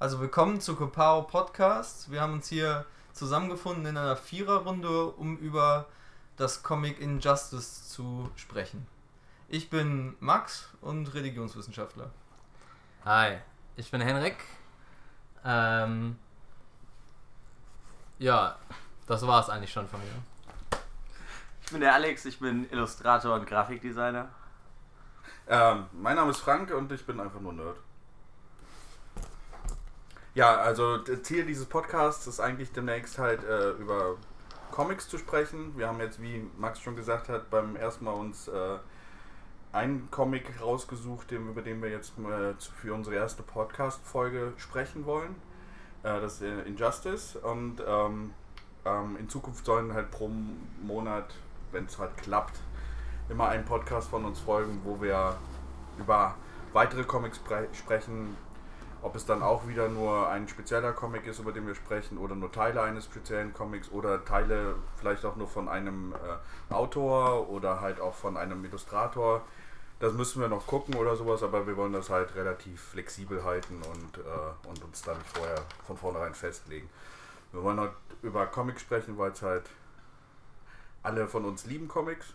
Also willkommen zu Kopao Podcast. Wir haben uns hier zusammengefunden in einer Viererrunde, um über das Comic Injustice zu sprechen. Ich bin Max und Religionswissenschaftler. Hi, ich bin Henrik. Ähm, ja, das war es eigentlich schon von mir. Ich bin der Alex, ich bin Illustrator und Grafikdesigner. Ähm, mein Name ist Frank und ich bin einfach nur Nerd. Ja, also das Ziel dieses Podcasts ist eigentlich demnächst halt äh, über Comics zu sprechen. Wir haben jetzt, wie Max schon gesagt hat, beim ersten Mal uns äh, einen Comic rausgesucht, dem, über den wir jetzt äh, für unsere erste Podcast-Folge sprechen wollen. Äh, das ist äh, Injustice und ähm, ähm, in Zukunft sollen halt pro Monat, wenn es halt klappt, immer ein Podcast von uns folgen, wo wir über weitere Comics sprechen, ob es dann auch wieder nur ein spezieller Comic ist, über den wir sprechen, oder nur Teile eines speziellen Comics oder Teile vielleicht auch nur von einem äh, Autor oder halt auch von einem Illustrator. Das müssen wir noch gucken oder sowas, aber wir wollen das halt relativ flexibel halten und, äh, und uns dann vorher von vornherein festlegen. Wir wollen heute über Comics sprechen, weil es halt alle von uns lieben Comics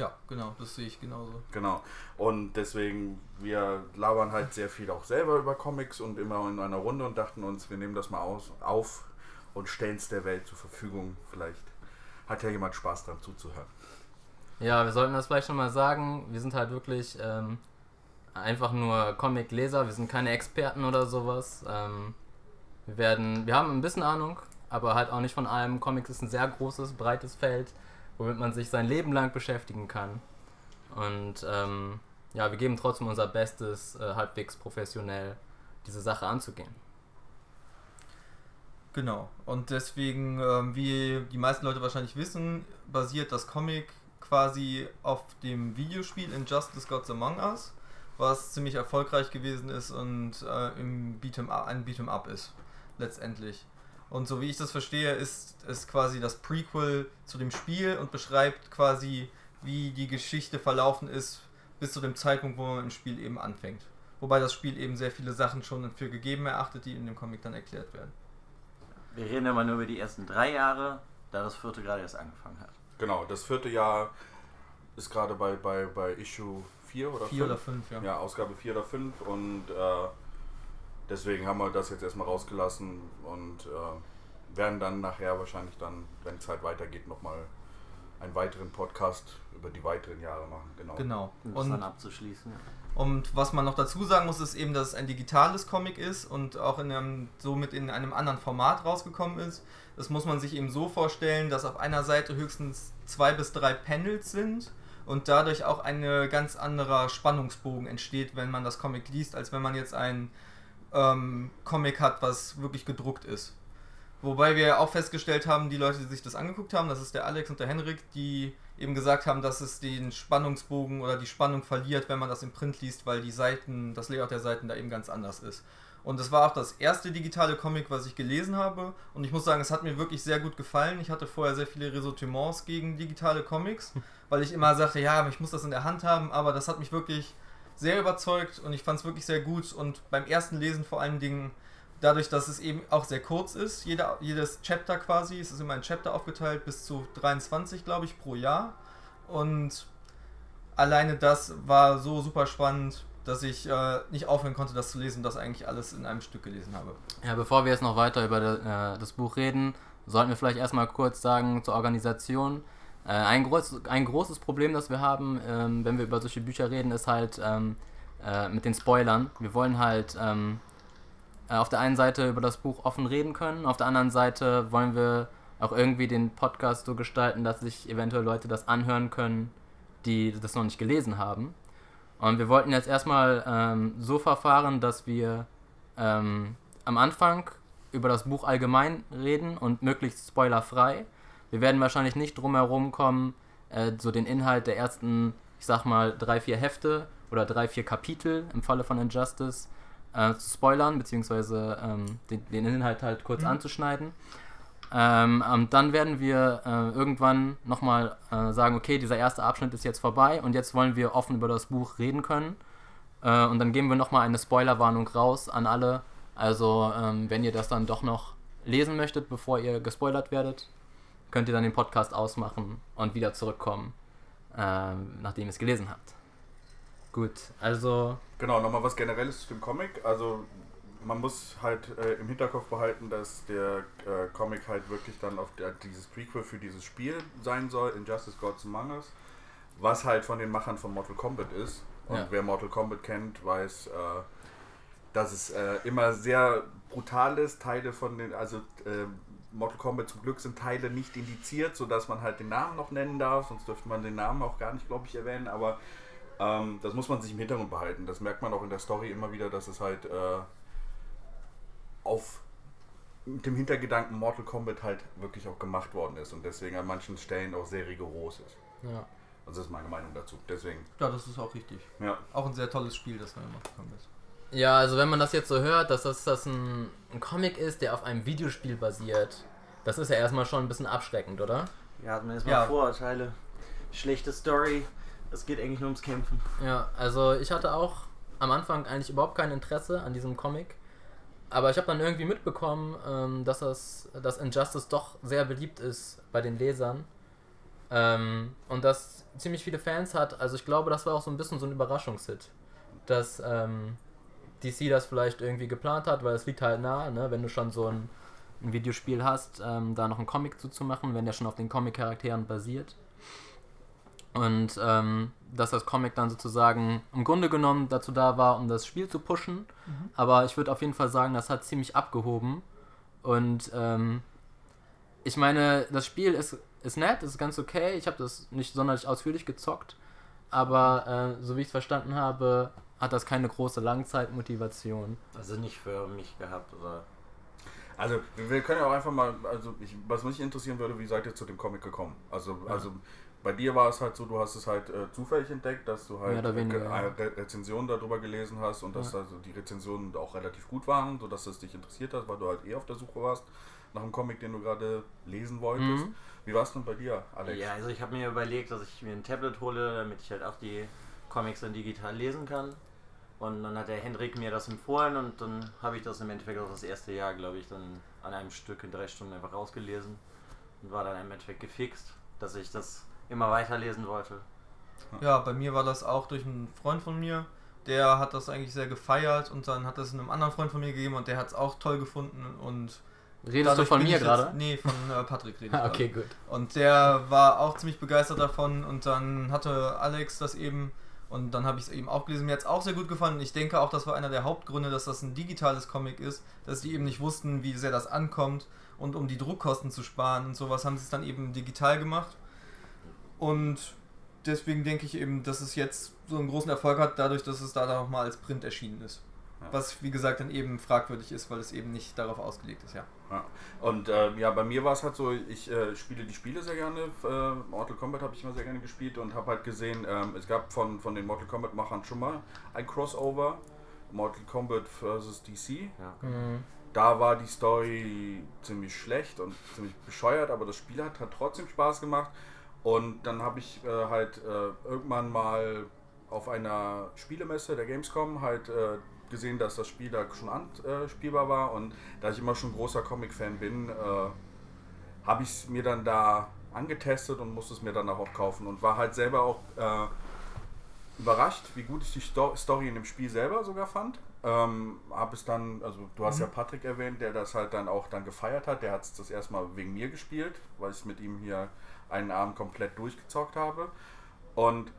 ja, genau, das sehe ich genauso. Genau. Und deswegen, wir labern halt sehr viel auch selber über Comics und immer in einer Runde und dachten uns, wir nehmen das mal aus, auf und stellen es der Welt zur Verfügung. Vielleicht hat ja jemand Spaß dran zuzuhören. Ja, wir sollten das vielleicht nochmal sagen. Wir sind halt wirklich ähm, einfach nur Comic-Leser, wir sind keine Experten oder sowas. Ähm, wir werden, wir haben ein bisschen Ahnung, aber halt auch nicht von allem. Comics ist ein sehr großes, breites Feld womit man sich sein Leben lang beschäftigen kann. Und ähm, ja, wir geben trotzdem unser Bestes, äh, halbwegs professionell diese Sache anzugehen. Genau. Und deswegen, ähm, wie die meisten Leute wahrscheinlich wissen, basiert das Comic quasi auf dem Videospiel Injustice Gods Among Us, was ziemlich erfolgreich gewesen ist und äh, im Beat'em ein Beat'em Up ist, letztendlich. Und so wie ich das verstehe, ist es quasi das Prequel zu dem Spiel und beschreibt quasi, wie die Geschichte verlaufen ist bis zu dem Zeitpunkt, wo man im Spiel eben anfängt. Wobei das Spiel eben sehr viele Sachen schon für gegeben erachtet, die in dem Comic dann erklärt werden. Wir reden immer nur über die ersten drei Jahre, da das vierte gerade erst angefangen hat. Genau, das vierte Jahr ist gerade bei, bei, bei Issue 4 oder 4 oder 5, ja. Ja, Ausgabe 4 oder 5 und äh, deswegen haben wir das jetzt erstmal rausgelassen und äh, werden dann nachher wahrscheinlich dann, wenn es halt weitergeht, nochmal einen weiteren Podcast über die weiteren Jahre machen. Genau. Genau. Um das dann abzuschließen. Und was man noch dazu sagen muss, ist eben, dass es ein digitales Comic ist und auch in einem, somit in einem anderen Format rausgekommen ist. Das muss man sich eben so vorstellen, dass auf einer Seite höchstens zwei bis drei Panels sind und dadurch auch ein ganz anderer Spannungsbogen entsteht, wenn man das Comic liest, als wenn man jetzt ein ähm, Comic hat, was wirklich gedruckt ist. Wobei wir auch festgestellt haben, die Leute, die sich das angeguckt haben, das ist der Alex und der Henrik, die eben gesagt haben, dass es den Spannungsbogen oder die Spannung verliert, wenn man das im Print liest, weil die Seiten, das Layout der Seiten da eben ganz anders ist. Und das war auch das erste digitale Comic, was ich gelesen habe. Und ich muss sagen, es hat mir wirklich sehr gut gefallen. Ich hatte vorher sehr viele Ressentiments gegen digitale Comics, weil ich immer sagte, ja, ich muss das in der Hand haben. Aber das hat mich wirklich sehr überzeugt und ich fand es wirklich sehr gut. Und beim ersten Lesen vor allen Dingen, dadurch, dass es eben auch sehr kurz ist, jeder, jedes Chapter quasi, es ist immer ein Chapter aufgeteilt, bis zu 23, glaube ich, pro Jahr. Und alleine das war so super spannend, dass ich äh, nicht aufhören konnte, das zu lesen, das eigentlich alles in einem Stück gelesen habe. Ja, bevor wir jetzt noch weiter über äh, das Buch reden, sollten wir vielleicht erstmal kurz sagen zur Organisation. Äh, ein, groß, ein großes Problem, das wir haben, ähm, wenn wir über solche Bücher reden, ist halt ähm, äh, mit den Spoilern. Wir wollen halt ähm, äh, auf der einen Seite über das Buch offen reden können, auf der anderen Seite wollen wir auch irgendwie den Podcast so gestalten, dass sich eventuell Leute das anhören können, die das noch nicht gelesen haben. Und wir wollten jetzt erstmal ähm, so verfahren, dass wir ähm, am Anfang über das Buch allgemein reden und möglichst spoilerfrei wir werden wahrscheinlich nicht drum herum kommen, äh, so den Inhalt der ersten, ich sag mal, drei, vier Hefte oder drei, vier Kapitel im Falle von Injustice äh, zu spoilern, beziehungsweise ähm, den, den, Inhalt halt kurz mhm. anzuschneiden. Ähm, und dann werden wir äh, irgendwann nochmal äh, sagen, okay, dieser erste Abschnitt ist jetzt vorbei und jetzt wollen wir offen über das Buch reden können. Äh, und dann geben wir nochmal eine Spoilerwarnung raus an alle. Also, ähm, wenn ihr das dann doch noch lesen möchtet, bevor ihr gespoilert werdet, könnt ihr dann den Podcast ausmachen und wieder zurückkommen, ähm, nachdem ihr es gelesen habt. Gut, also. Genau, nochmal was Generelles zu dem Comic. Also man muss halt äh, im Hinterkopf behalten, dass der äh, Comic halt wirklich dann auf der, dieses Prequel für dieses Spiel sein soll, Injustice Gods Among Us, was halt von den Machern von Mortal Kombat ist. Und Ja. wer Mortal Kombat kennt, weiß, äh, dass es äh, immer sehr brutal ist. Teile von den, also äh, Mortal Kombat zum Glück sind Teile nicht indiziert, sodass man halt den Namen noch nennen darf, sonst dürfte man den Namen auch gar nicht, glaube ich, erwähnen, aber ähm, das muss man sich im Hintergrund behalten. Das merkt man auch in der Story immer wieder, dass es halt äh, auf mit dem Hintergedanken Mortal Kombat halt wirklich auch gemacht worden ist und deswegen an manchen Stellen auch sehr rigoros ist. Ja. Also das ist meine Meinung dazu. Deswegen, Ja, das ist auch richtig. ja. Auch ein sehr tolles Spiel, das neue Mortal Kombat. Ja, also wenn man das jetzt so hört, dass das, das ein, ein Comic ist, der auf einem Videospiel basiert, das ist ja erstmal schon ein bisschen abschreckend, oder? Ja, hat man erstmal Ja. Vorurteile. Schlechte Story. Es geht eigentlich nur ums Kämpfen. Ja, also ich hatte auch am Anfang eigentlich überhaupt kein Interesse an diesem Comic. Aber ich habe dann irgendwie mitbekommen, ähm, dass das dass Injustice doch sehr beliebt ist bei den Lesern. Ähm, und dass ziemlich viele Fans hat. Also ich glaube, das war auch so ein bisschen so ein Überraschungshit. Dass ähm, DC das vielleicht irgendwie geplant hat, weil es liegt halt nah, ne? wenn du schon so ein, ein Videospiel hast, ähm, da noch einen Comic zuzumachen, wenn der schon auf den Comic-Charakteren basiert. Und ähm, dass das Comic dann sozusagen im Grunde genommen dazu da war, um das Spiel zu pushen. Aber ich würde auf jeden Fall sagen, das hat ziemlich abgehoben. Und ähm, ich meine, das Spiel ist, ist nett, ist ganz okay. Ich habe das nicht sonderlich ausführlich gezockt. Aber äh, so wie ich es verstanden habe, hat das keine große Langzeitmotivation. Also nicht für mich gehabt oder. Also wir können ja auch einfach mal, also ich, was mich interessieren würde, wie seid ihr zu dem Comic gekommen? Also, Ja. also bei dir war es halt so, du hast es halt äh, zufällig entdeckt, dass du halt oder weniger, äh, ja. eine Re Rezension darüber gelesen hast und dass Ja. also die Rezensionen auch relativ gut waren, sodass es dich interessiert hat, weil du halt eh auf der Suche warst nach einem Comic, den du gerade lesen wolltest. Mhm. Wie war es denn bei dir, Alex? Ja, also ich habe mir überlegt, dass ich mir ein Tablet hole, damit ich halt auch die Comics dann digital lesen kann. Und dann hat der Hendrik mir das empfohlen und dann habe ich das im Endeffekt auch das erste Jahr, glaube ich, dann an einem Stück in drei Stunden einfach rausgelesen und war dann im Endeffekt gefixt, dass ich das immer weiterlesen wollte. Ja, bei mir war das auch durch einen Freund von mir. Der hat das eigentlich sehr gefeiert und dann hat das einem anderen Freund von mir gegeben und der hat es auch toll gefunden und Redest du von mir gerade? Nee, von äh, Patrick rede ich Ah, okay, gut. Und der war auch ziemlich begeistert davon und dann hatte Alex das eben und dann habe ich es eben auch gelesen. Mir hat es auch sehr gut gefallen und ich denke auch, das war einer der Hauptgründe, dass das ein digitales Comic ist, dass die eben nicht wussten, wie sehr das ankommt und um die Druckkosten zu sparen und sowas haben sie es dann eben digital gemacht. Und deswegen denke ich eben, dass es jetzt so einen großen Erfolg hat, dadurch, dass es da nochmal als Print erschienen ist. Ja. Was, wie gesagt, dann eben fragwürdig ist, weil es eben nicht darauf ausgelegt ist, ja. Ja. Und äh, ja, bei mir war es halt so, ich äh, spiele die Spiele sehr gerne. Äh, Mortal Kombat habe ich immer sehr gerne gespielt und habe halt gesehen, ähm, es gab von, von den Mortal Kombat-Machern schon mal ein Crossover. Mortal Kombat vs. DC. Ja. Mhm. Da war die Story ziemlich schlecht und ziemlich bescheuert, aber das Spiel hat, hat trotzdem Spaß gemacht. Und dann habe ich äh, halt äh, irgendwann mal auf einer Spielemesse der Gamescom halt äh, gesehen, dass das Spiel da schon anspielbar war. Und da ich immer schon großer Comic-Fan bin, äh, habe ich es mir dann da angetestet und musste es mir dann auch kaufen. Und war halt selber auch äh, überrascht, wie gut ich die Sto Story in dem Spiel selber sogar fand. Ähm, habe es dann, also du hast ja Patrick erwähnt, der das halt dann auch dann gefeiert hat. Der hat es das erstmal wegen mir gespielt, weil ich mit ihm hier einen Abend komplett durchgezockt habe. Und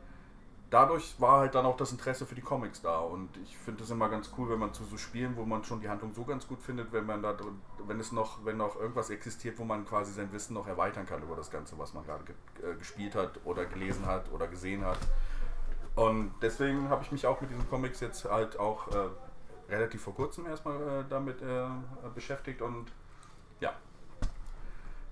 dadurch war halt dann auch das Interesse für die Comics da. Und ich finde es immer ganz cool, wenn man zu so Spielen, wo man schon die Handlung so ganz gut findet, wenn man da wenn es noch, wenn noch irgendwas existiert, wo man quasi sein Wissen noch erweitern kann über das Ganze, was man gerade ge äh, gespielt hat oder gelesen hat oder gesehen hat. Und deswegen habe ich mich auch mit diesen Comics jetzt halt auch äh, relativ vor kurzem erstmal äh, damit äh, beschäftigt und ja.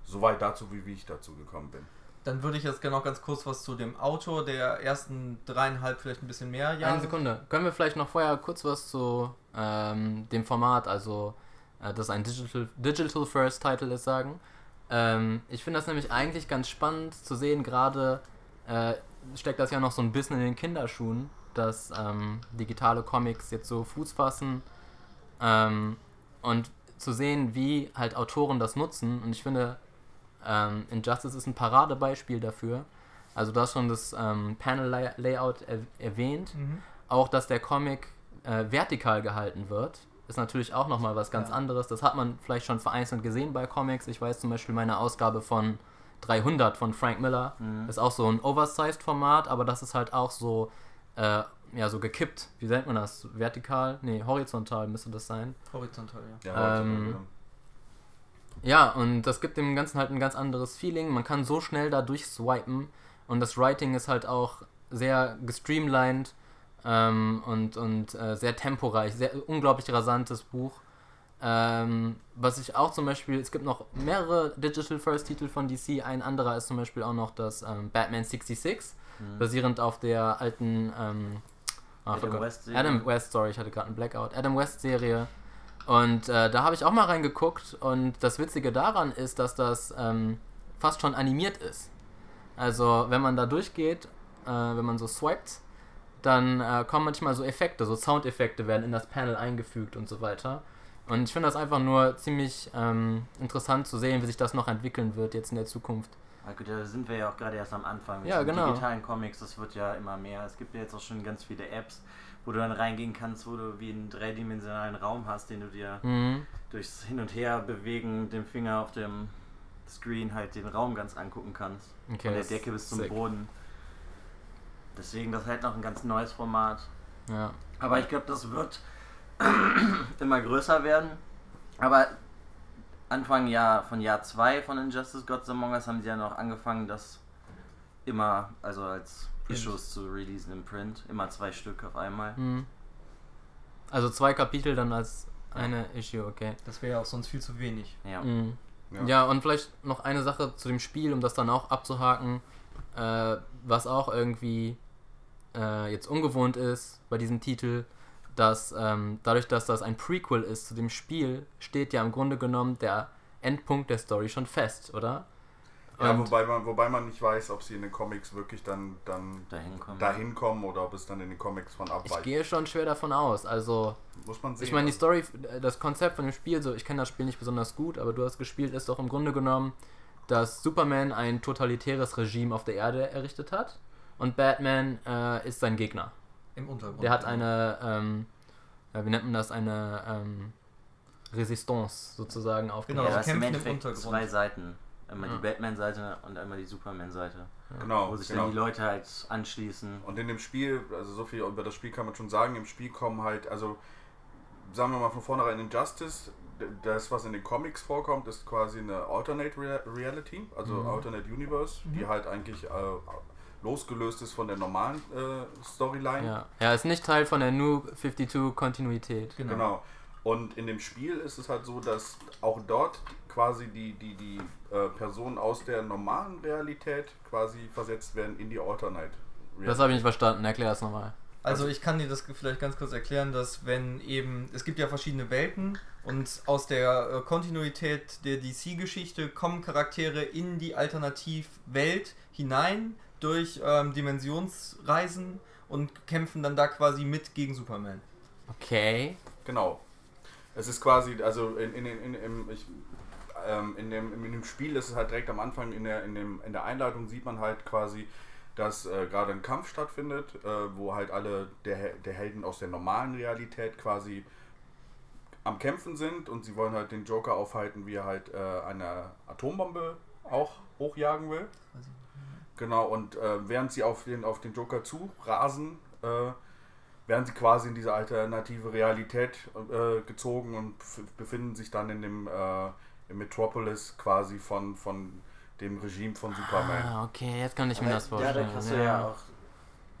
Soweit dazu, wie, wie ich dazu gekommen bin. Dann würde ich jetzt gerne noch ganz kurz was zu dem Autor der ersten dreieinhalb, vielleicht ein bisschen mehr Jahre. Eine Sekunde. Können wir vielleicht noch vorher kurz was zu ähm, dem Format, also äh, dass ein Digital, Digital First Title ist, sagen? Ähm, ich finde das nämlich eigentlich ganz spannend zu sehen, gerade äh, steckt das ja noch so ein bisschen in den Kinderschuhen. dass ähm, digitale Comics jetzt so Fuß fassen ähm, und zu sehen, wie halt Autoren das nutzen. Und ich finde, ähm, Injustice ist ein Paradebeispiel dafür. Also du hast schon das ähm, Panel-Layout er erwähnt. Mhm. Auch, dass der Comic äh, vertikal gehalten wird, ist natürlich auch nochmal was ganz Ja. anderes. Das hat man vielleicht schon vereinzelt gesehen bei Comics. Ich weiß zum Beispiel meine Ausgabe von 300 von Frank Miller Mhm. ist auch so ein Oversized-Format, aber das ist halt auch so, äh, ja, so gekippt. Wie nennt man das? Vertikal? Nee, horizontal müsste das sein. Horizontal, ja. Ja, Ähm, Ja, und das gibt dem Ganzen halt ein ganz anderes Feeling. Man kann so schnell da durchswipen und das Writing ist halt auch sehr gestreamlined ähm, und, und äh, sehr temporeich, sehr unglaublich rasantes Buch. Ähm, was ich auch zum Beispiel, es gibt noch mehrere Digital First Titel von DC, ein anderer ist zum Beispiel auch noch das ähm, Batman 66, Mhm. basierend auf der alten ähm, ah, Adam West. Adam West, sorry, ich hatte gerade einen Blackout. Adam West Serie. Und äh, da habe ich auch mal reingeguckt und das Witzige daran ist, dass das ähm, fast schon animiert ist. Also wenn man da durchgeht, äh, wenn man so swiped, dann äh, kommen manchmal so Effekte, so Soundeffekte werden in das Panel eingefügt und so weiter. Und ich finde das einfach nur ziemlich ähm, interessant zu sehen, wie sich das noch entwickeln wird jetzt in der Zukunft. Na gut, da sind wir ja auch gerade erst am Anfang. mit Ja, den genau. digitalen Comics, das wird ja immer mehr. Es gibt ja jetzt auch schon ganz viele Apps, wo du dann reingehen kannst, wo du wie einen dreidimensionalen Raum hast, den du dir Mhm. durchs Hin und Her bewegen, dem Finger auf dem Screen halt den Raum ganz angucken kannst. Okay, Von der Decke bis zum sick. Boden. Deswegen das ist halt noch ein ganz neues Format. Ja. Aber ich glaube, das wird immer größer werden. Aber Anfang Jahr von Jahr 2 von Injustice Gods Among Us haben sie ja noch angefangen, das immer, also als. Issues zu releasen im Print. Immer zwei Stück auf einmal. Mhm. Also zwei Kapitel dann als eine Issue, okay. Das wäre ja auch sonst viel zu wenig. Ja. Mhm. Ja. Ja. und vielleicht noch eine Sache zu dem Spiel, um das dann auch abzuhaken, äh, was auch irgendwie äh, jetzt ungewohnt ist bei diesem Titel, dass ähm, dadurch, dass das ein Prequel ist zu dem Spiel, steht ja im Grunde genommen der Endpunkt der Story schon fest, oder? Ja, wobei man, wobei man nicht weiß, ob sie in den Comics wirklich dann, dann Dahin kommen. dahin kommen oder ob es dann in den Comics von ich abweicht. gehe schon schwer davon aus. Also, Muss man sehen. ich meine, die Story, das Konzept von dem Spiel, so ich kenne das Spiel nicht besonders gut, aber du hast gespielt, ist doch im Grunde genommen, dass Superman ein totalitäres Regime auf der Erde errichtet hat und Batman äh, ist sein Gegner. Im Untergrund. Der hat eine, ähm, ja, wie nennt man das, eine ähm, Resistance sozusagen Genau, aufgebaut. ja, sie das kämpfen im Untergrund. zwei Seiten. Einmal Ja. die Batman-Seite und einmal die Superman-Seite. Genau, Wo sich genau. dann die Leute halt anschließen. Und in dem Spiel, also so viel über das Spiel kann man schon sagen, im Spiel kommen halt, also sagen wir mal von vornherein Injustice, das was in den Comics vorkommt, ist quasi eine Alternate Rea- Reality, also Mhm. Alternate Universe, die halt eigentlich äh, losgelöst ist von der normalen äh, Storyline. Ja. ja, ist nicht Teil von der New 52 Kontinuität. Genau. Genau. Und in dem Spiel ist es halt so, dass auch dort quasi die, die, die äh, Personen aus der normalen Realität quasi versetzt werden in die Alternate Reality. Das habe ich nicht verstanden, erklär das nochmal. Also ich kann dir das vielleicht ganz kurz erklären, dass wenn eben, es gibt ja verschiedene Welten und aus der äh, Kontinuität der DC-Geschichte kommen Charaktere in die Alternativwelt hinein durch ähm, Dimensionsreisen und kämpfen dann da quasi mit gegen Superman. Okay. Genau. Es ist quasi, also in, in, in, in, im, ich, ähm, in, dem, in dem Spiel ist es halt direkt am Anfang, in der, in, dem, in der Einleitung sieht man halt quasi, dass äh, gerade ein Kampf stattfindet, äh, wo halt alle der, der Helden aus der normalen Realität quasi am Kämpfen sind und sie wollen halt den Joker aufhalten, wie er halt äh, eine Atombombe auch hochjagen will. Genau, und äh, während sie auf den, auf den Joker zu rasen, äh, werden sie quasi in diese alternative Realität äh, gezogen und bef- befinden sich dann in dem Metropolis quasi von, von dem Regime von Superman. Ah, okay, jetzt kann ich mir das vorstellen. Dadurch hast du ja auch,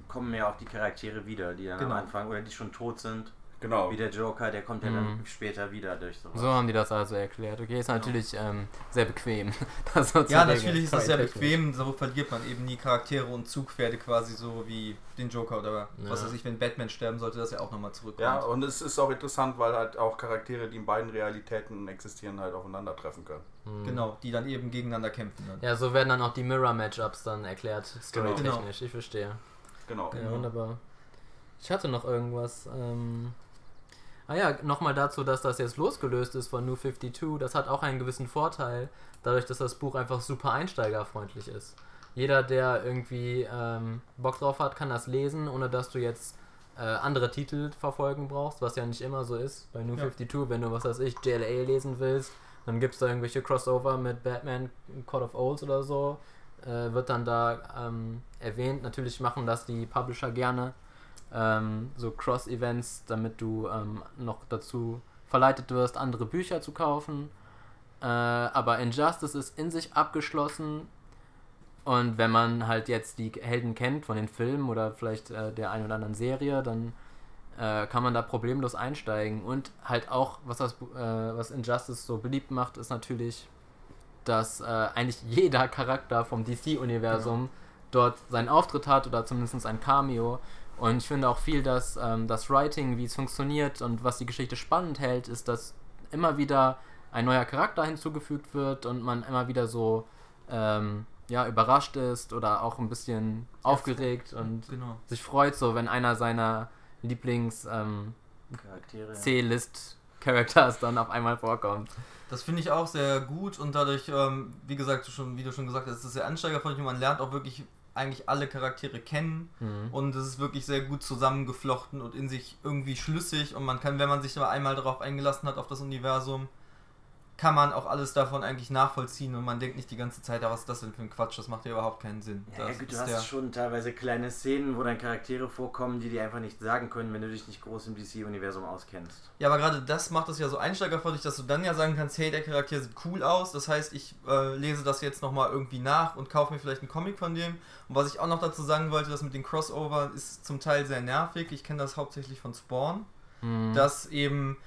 kommen ja auch die Charaktere wieder, die dann Genau. am Anfang oder die schon tot sind. Genau. Wie der Joker, der kommt ja Mhm. dann später wieder durch sowas. So haben die das also erklärt. Okay, ist natürlich ähm, sehr bequem. das Ja, natürlich ist das sehr bequem, so verliert man eben nie Charaktere und Zugpferde quasi so wie den Joker oder was Ja. weiß ich, wenn Batman sterben sollte, dass er auch nochmal zurückkommt. Ja, und es ist auch interessant, weil halt auch Charaktere, die in beiden Realitäten existieren, halt aufeinandertreffen können. Hm. Genau, die dann eben gegeneinander kämpfen. Dann. Ja, so werden dann auch die Mirror-Matchups dann erklärt, Genau. storytechnisch. Ich verstehe. Genau. Ja, Genau. wunderbar. Ich hatte noch irgendwas. Ähm ah ja, nochmal dazu, dass das jetzt losgelöst ist von New 52. Das hat auch einen gewissen Vorteil, dadurch, dass das Buch einfach super einsteigerfreundlich ist. Jeder, der irgendwie ähm, Bock drauf hat, kann das lesen, ohne dass du jetzt äh, andere Titel verfolgen brauchst, was ja nicht immer so ist. Bei New Ja. 52, wenn du, was weiß ich, JLA lesen willst, dann gibt es da irgendwelche Crossover mit Batman, Court of Owls oder so. Äh, wird dann da ähm, erwähnt. Natürlich machen das die Publisher gerne. Ähm, so Cross-Events, damit du ähm, noch dazu verleitet wirst, andere Bücher zu kaufen. Äh, aber Injustice ist in sich abgeschlossen. Und wenn man halt jetzt die Helden kennt von den Filmen oder vielleicht äh, der einen oder anderen Serie, dann äh, kann man da problemlos einsteigen. Und halt auch, was, das, äh, was Injustice so beliebt macht, ist natürlich, dass äh, eigentlich jeder Charakter vom DC-Universum dort seinen Auftritt hat oder zumindest ein Cameo. Und ich finde auch viel, dass ähm, das Writing, wie es funktioniert und was die Geschichte spannend hält, ist, dass immer wieder ein neuer Charakter hinzugefügt wird und man immer wieder so ähm, ja, überrascht ist oder auch ein bisschen aufgeregt und Genau. sich freut, so wenn einer seiner Lieblings ähm. C-List Characters dann auf einmal vorkommt. Das finde ich auch sehr gut und dadurch, ähm, wie gesagt, schon, wie du schon gesagt hast, ist es sehr ansteigerfreundlich und man lernt auch wirklich eigentlich alle Charaktere kennen Mhm. und es ist wirklich sehr gut zusammengeflochten und in sich irgendwie schlüssig und man kann, wenn man sich aber einmal darauf eingelassen hat, auf das Universum, kann man auch alles davon eigentlich nachvollziehen und man denkt nicht die ganze Zeit, was ist das denn für ein Quatsch, das macht ja überhaupt keinen Sinn. Ja, ja Das gut, du hast schon teilweise kleine Szenen, wo dann Charaktere vorkommen, die dir einfach nicht sagen können, wenn du dich nicht groß im DC-Universum auskennst. Ja, aber gerade das macht es ja so einsteigerfreundlich, dass du dann ja sagen kannst, hey, der Charakter sieht cool aus, das heißt, ich äh, lese das jetzt nochmal irgendwie nach und kaufe mir vielleicht einen Comic von dem. Und was ich auch noch dazu sagen wollte, das mit den Crossover ist zum Teil sehr nervig. Ich kenne das hauptsächlich von Spawn, Mhm. dass eben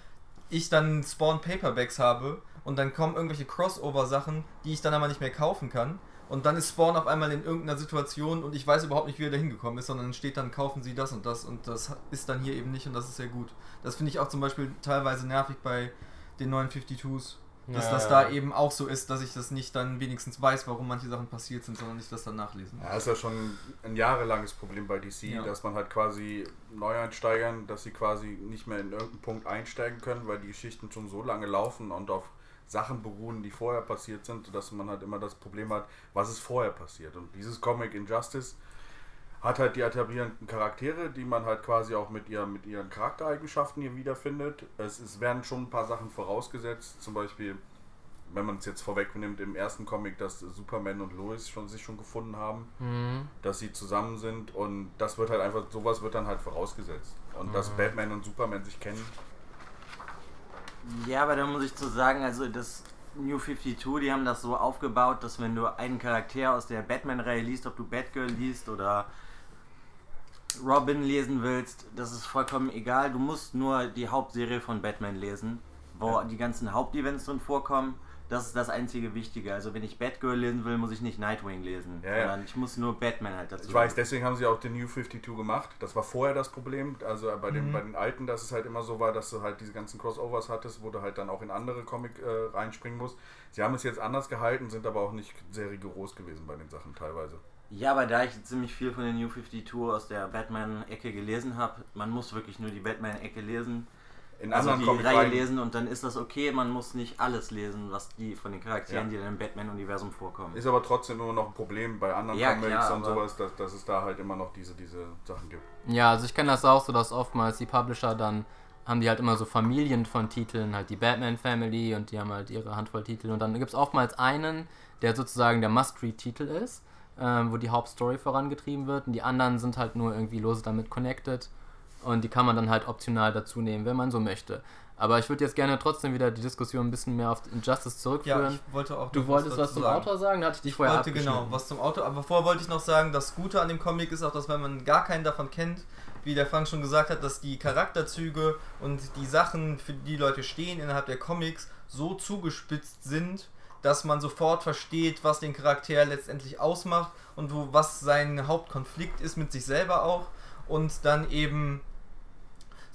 ich dann Spawn Paperbacks habe und dann kommen irgendwelche Crossover-Sachen, die ich dann aber nicht mehr kaufen kann. Und dann ist Spawn auf einmal in irgendeiner Situation und ich weiß überhaupt nicht, wie er da hingekommen ist, sondern steht dann, kaufen Sie das und das und das ist dann hier eben nicht und das ist sehr gut. Das finde ich auch zum Beispiel teilweise nervig bei den neuen 52s, dass Ja, das ja. da eben auch so ist, dass ich das nicht dann wenigstens weiß, warum manche Sachen passiert sind, sondern ich das dann nachlesen muss. Ja, ist ja schon ein jahrelanges Problem bei DC, Ja. dass man halt quasi Neueinsteigern, dass sie quasi nicht mehr in irgendeinen Punkt einsteigen können, weil die Geschichten schon so lange laufen und auf Sachen beruhen, die vorher passiert sind, sodass man halt immer das Problem hat, was ist vorher passiert. Und dieses Comic Injustice hat halt die etablierenden Charaktere, die man halt quasi auch mit, ihr, mit ihren Charaktereigenschaften hier wiederfindet. Es, es werden schon ein paar Sachen vorausgesetzt, zum Beispiel, wenn man es jetzt vorwegnimmt, im ersten Comic, dass Superman und Lois schon, sich schon gefunden haben Mhm. dass sie zusammen sind und das wird halt einfach, sowas wird dann halt vorausgesetzt. Und dass Mhm. Batman und Superman sich kennen. Ja, aber da muss ich zu sagen, also das New 52, die haben das so aufgebaut, dass wenn du einen Charakter aus der Batman-Reihe liest, ob du Batgirl liest oder Robin lesen willst, das ist vollkommen egal. Du musst nur die Hauptserie von Batman lesen, wo Ja. die ganzen Hauptevents drin vorkommen. Das ist das einzige Wichtige. Also wenn ich Batgirl lesen will, muss ich nicht Nightwing lesen, Ja, ja. sondern ich muss nur Batman halt dazu. Ich weiß, deswegen haben sie auch den New 52 gemacht. Das war vorher das Problem. Also bei, den, Mhm. bei den alten, dass es halt immer so war, dass du halt diese ganzen Crossovers hattest, wo du halt dann auch in andere Comic äh, reinspringen musst. Sie haben es jetzt anders gehalten, sind aber auch nicht sehr rigoros gewesen bei den Sachen teilweise. Ja, aber da ich ziemlich viel von den New 52 aus der Batman-Ecke gelesen habe, man muss wirklich nur die Batman-Ecke lesen, In also anderen die Reihe lesen und dann ist das okay. Man muss nicht alles lesen, was die von den Charakteren, Ja. die dann im Batman-Universum vorkommen. Ist aber trotzdem immer noch ein Problem bei anderen Ja, Comics klar, und sowas, dass, dass es da halt immer noch diese, diese Sachen gibt. Ja, also ich kenne das auch so, dass oftmals die Publisher dann haben die halt immer so Familien von Titeln, halt die Batman Family und die haben halt ihre Handvoll Titel und dann gibt es oftmals einen, der sozusagen der Must-Read-Titel ist, ähm, wo die Hauptstory vorangetrieben wird und die anderen sind halt nur irgendwie lose damit connected und die kann man dann halt optional dazu nehmen, wenn man so möchte. Aber ich würde jetzt gerne trotzdem wieder die Diskussion ein bisschen mehr auf Injustice Ja, zurückführen. ich wollte auch du wolltest was zum sagen. Autor sagen, da hatte ich dich Ich vorher wollte genau was zum Auto, aber vorher wollte ich noch sagen, das Gute an dem Comic ist auch, dass wenn man gar keinen davon kennt, wie der Frank schon gesagt hat, dass die Charakterzüge und die Sachen, für die Leute stehen innerhalb der Comics, so zugespitzt sind, dass man sofort versteht, was den Charakter letztendlich ausmacht und wo, was sein Hauptkonflikt ist mit sich selber auch und dann eben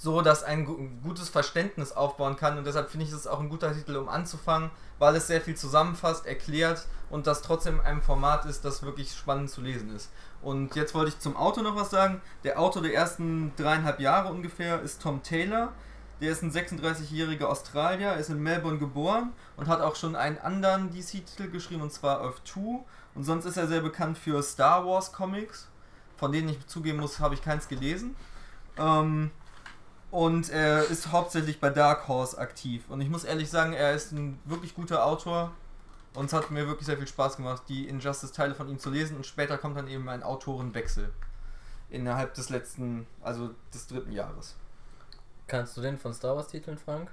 so dass ein gu- gutes Verständnis aufbauen kann und deshalb finde ich es auch ein guter Titel, um anzufangen, weil es sehr viel zusammenfasst, erklärt und das trotzdem in einem Format ist, das wirklich spannend zu lesen ist. Und jetzt wollte ich zum Autor noch was sagen. Der Autor der ersten dreieinhalb Jahre ungefähr ist Tom Taylor. Der ist ein 36-jähriger Australier, ist in Melbourne geboren und hat auch schon einen anderen DC-Titel geschrieben, und zwar Earth 2. Und sonst ist er sehr bekannt für Star Wars Comics, von denen ich zugeben muss, habe ich keins gelesen. Ähm, und er ist hauptsächlich bei Dark Horse aktiv. Und ich muss ehrlich sagen, er ist ein wirklich guter Autor. Und es hat mir wirklich sehr viel Spaß gemacht, die Injustice-Teile von ihm zu lesen. Und später kommt dann eben ein Autorenwechsel. Innerhalb des letzten, also des dritten Jahres. Kannst du den von Star Wars Titeln, Frank?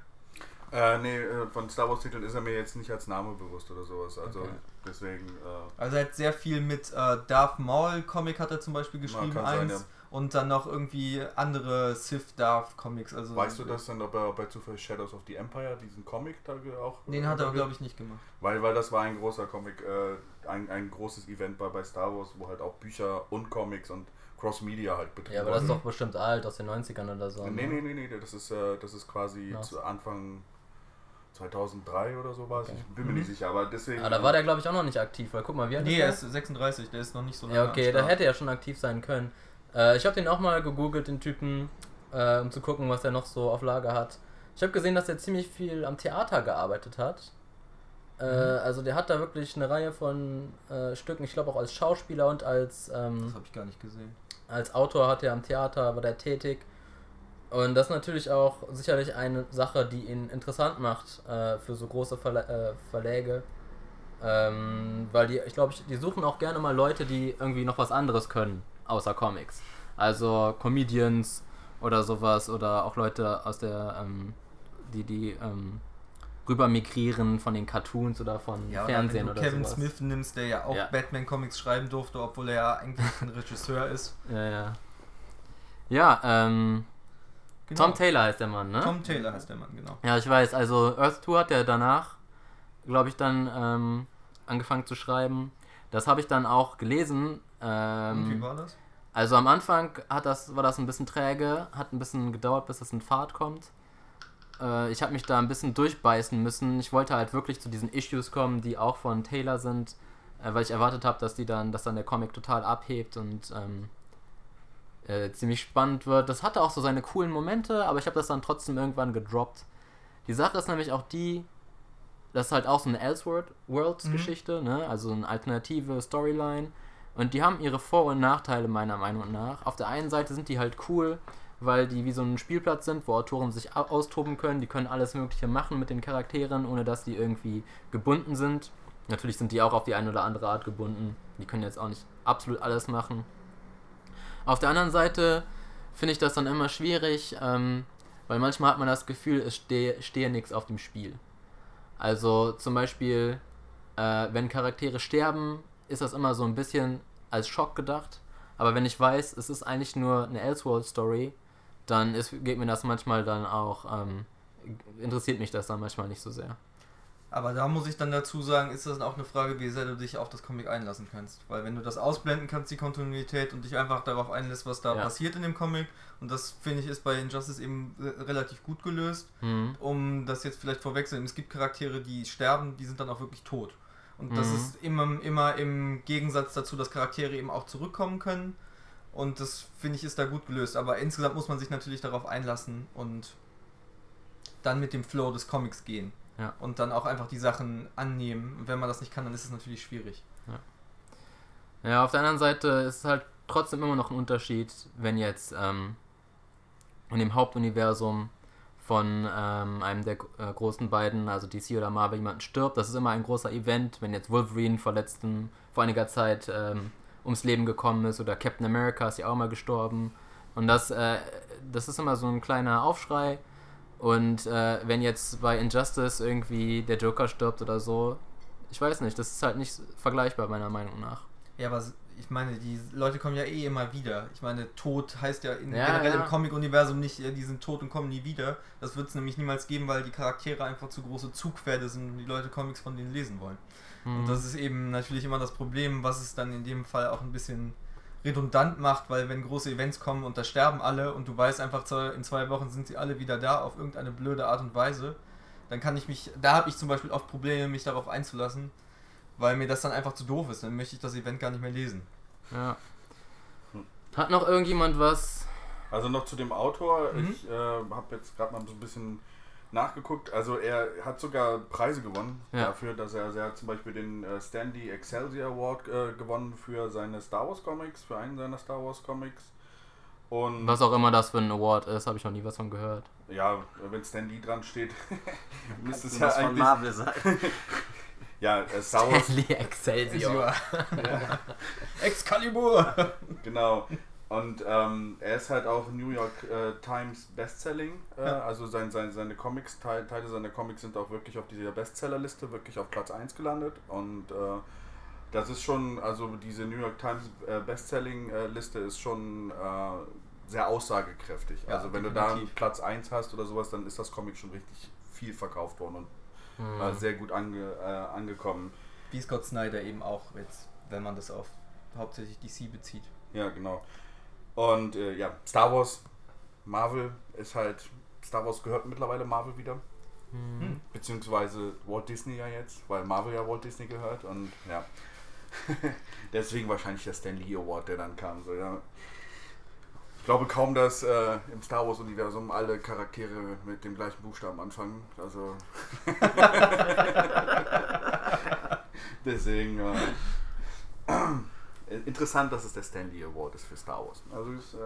Äh, nee, äh, von Star Wars Titeln ist er mir jetzt nicht als Name bewusst oder sowas. Also Okay. deswegen. Äh, Also er hat sehr viel mit äh, Darth Maul Comic hat er zum Beispiel geschrieben, kann sein, eins. ja. Und dann noch irgendwie andere Sith Darth Comics. Also weißt du das dann, ob er bei zufällig Shadows of the Empire diesen Comic da auch. Den hat er, glaube ich, nicht gemacht. Weil, weil das war ein großer Comic, äh, ein, ein großes Event bei, bei Star Wars, wo halt auch Bücher und Comics und Cross-Media halt betrieben Ja, aber das ist Mhm. doch bestimmt alt, aus den 90ern oder so. Nee, ne? nee, nee, nee, das ist, äh, das ist quasi Krass. zu Anfang 2003 oder so war es. Okay. Ich bin mir Mhm. nicht sicher, aber deswegen. Ah, da war der, glaube ich, auch noch nicht aktiv, weil guck mal, wie alt Nee, ist er der? ist 36, der ist noch nicht so lange Ja, okay, da hätte er schon aktiv sein können. Äh, ich habe den auch mal gegoogelt, den Typen, äh, um zu gucken, was er noch so auf Lager hat. Ich habe gesehen, dass er ziemlich viel am Theater gearbeitet hat. Äh, Mhm. Also der hat da wirklich eine Reihe von äh, Stücken, ich glaube auch als Schauspieler und als, ähm, Das habe ich gar nicht gesehen. als Autor hat er am Theater, war der tätig. Und das ist natürlich auch sicherlich eine Sache, die ihn interessant macht äh, für so große Verla äh, Verläge. Ähm, weil die, ich glaube, die suchen auch gerne mal Leute, die irgendwie noch was anderes können, außer Comics. Also Comedians oder sowas oder auch Leute aus der, ähm, die, die ähm, rüber migrieren von den Cartoons oder von Ja, Fernsehen oder oder, wenn du Kevin sowas. Smith nimmst, der ja auch Ja. Batman-Comics schreiben durfte, obwohl er ja eigentlich ein Regisseur ist. Ja, ja. Ja, ähm, Genau. Tom Taylor heißt der Mann, ne? Tom Taylor heißt der Mann, genau. Ja, ich weiß. Also Earth 2 hat er danach, glaube ich, dann ähm, angefangen zu schreiben. Das habe ich dann auch gelesen. Und wie Ähm, war das? also am Anfang hat das, war das ein bisschen träge, hat ein bisschen gedauert, bis das in Fahrt kommt. Äh, ich habe mich da ein bisschen durchbeißen müssen. Ich wollte halt wirklich zu diesen Issues kommen, die auch von Taylor sind, äh, weil ich erwartet habe, dass die dann, dass dann der Comic total abhebt und ähm, äh, ziemlich spannend wird. Das hatte auch so seine coolen Momente, aber ich habe das dann trotzdem irgendwann gedroppt. Die Sache ist nämlich auch die, das ist halt auch so eine Elseworlds-Geschichte, ne? also eine alternative Storyline. Und die haben ihre Vor- und Nachteile meiner Meinung nach. Auf der einen Seite sind die halt cool, weil die wie so ein Spielplatz sind, wo Autoren sich au- austoben können. Die können alles Mögliche machen mit den Charakteren, ohne dass die irgendwie gebunden sind. Natürlich sind die auch auf die eine oder andere Art gebunden. Die können jetzt auch nicht absolut alles machen. Auf der anderen Seite finde ich das dann immer schwierig, ähm, weil manchmal hat man das Gefühl, es stehe, stehe nichts auf dem Spiel. Also zum Beispiel, äh, wenn Charaktere sterben, ist das immer so ein bisschen als Schock gedacht. Aber wenn ich weiß, es ist eigentlich nur eine Elseworld-Story, dann ist, geht mir das manchmal dann auch, ähm, interessiert mich das dann manchmal nicht so sehr. Aber da muss ich dann dazu sagen, ist das auch eine Frage, wie sehr du dich auf das Comic einlassen kannst. Weil wenn du das ausblenden kannst, die Kontinuität, und dich einfach darauf einlässt, was da Ja. passiert in dem Comic, und das finde ich ist bei Injustice eben re- relativ gut gelöst, Mhm. um das jetzt vielleicht vorwegzunehmen. Es gibt Charaktere, die sterben, die sind dann auch wirklich tot. Und das Mhm. ist immer, immer im Gegensatz dazu, dass Charaktere eben auch zurückkommen können. Und das finde ich ist da gut gelöst. Aber insgesamt muss man sich natürlich darauf einlassen und dann mit dem Flow des Comics gehen. Ja. Und dann auch einfach die Sachen annehmen. Und wenn man das nicht kann, dann ist es natürlich schwierig. Ja, auf der anderen Seite ist es halt trotzdem immer noch ein Unterschied, wenn jetzt ähm, in dem Hauptuniversum von ähm, einem der äh, großen beiden, also DC oder Marvel, jemand stirbt. Das ist immer ein großer Event, wenn jetzt Wolverine vor, letzten, vor einiger Zeit ähm, ums Leben gekommen ist oder Captain America ist ja auch mal gestorben. Und das, äh, das ist immer so ein kleiner Aufschrei. Und äh, wenn jetzt bei Injustice irgendwie der Joker stirbt oder so, ich weiß nicht, das ist halt nicht vergleichbar meiner Meinung nach. Ja, aber ich meine, die Leute kommen ja eh immer wieder. Ich meine, Tod heißt ja in, Ja, generell ja. im Comic-Universum nicht, äh, die sind tot und kommen nie wieder. Das wird es nämlich niemals geben, weil die Charaktere einfach zu große Zugpferde sind und die Leute Comics von denen lesen wollen. Und Mhm. das ist eben natürlich immer das Problem, was es dann in dem Fall auch ein bisschen redundant macht, weil wenn große Events kommen und da sterben alle und du weißt einfach, in zwei Wochen sind sie alle wieder da auf irgendeine blöde Art und Weise, dann kann ich mich, da habe ich zum Beispiel oft Probleme, mich darauf einzulassen, weil mir das dann einfach zu doof ist. Dann möchte ich das Event gar nicht mehr lesen. Ja. Hat noch irgendjemand was? Also noch zu dem Autor. Mhm. Ich äh, habe jetzt gerade mal so ein bisschen nachgeguckt. Also er hat sogar Preise gewonnen ja. dafür, dass er, also er zum Beispiel den äh, Stanley Excelsior Award äh, gewonnen für seine Star Wars Comics, für einen seiner Star Wars Comics. Und Was auch immer das für ein Award ist, habe ich noch nie was von gehört. Ja, wenn Stan Lee dran steht, müsste es ja eigentlich... von Marvel sein. ja, äh, Star Wars... Stanley Excelsior. ja. Excalibur! Genau. Und ähm, er ist halt auch New York äh, Times Bestselling. Äh, ja. Also sein, sein, seine Comics, Teil, Teile seiner Comics sind auch wirklich auf dieser Bestsellerliste, wirklich auf Platz 1 gelandet. Und äh, das ist schon, also diese New York Times äh, Bestselling-Liste ist schon äh, sehr aussagekräftig. Ja, also wenn definitiv. du da Platz 1 hast oder sowas, dann ist das Comic schon richtig viel verkauft worden und mhm. sehr gut ange, äh, angekommen. Wie Scott Snyder eben auch jetzt, wenn man das auf hauptsächlich DC bezieht. Ja, genau. Und äh, ja, Star Wars, Marvel ist halt, Star Wars gehört mittlerweile Marvel wieder. Mhm. Beziehungsweise Walt Disney ja jetzt, weil Marvel ja Walt Disney gehört und ja. Deswegen wahrscheinlich der Stan Lee Award, der dann kam. So, ja. Ich glaube kaum, dass äh, im Star Wars-Universum alle Charaktere mit dem gleichen Buchstaben anfangen. Also. Deswegen. Äh, interessant, dass es der Stanley Award ist für Star Wars. Also ist äh,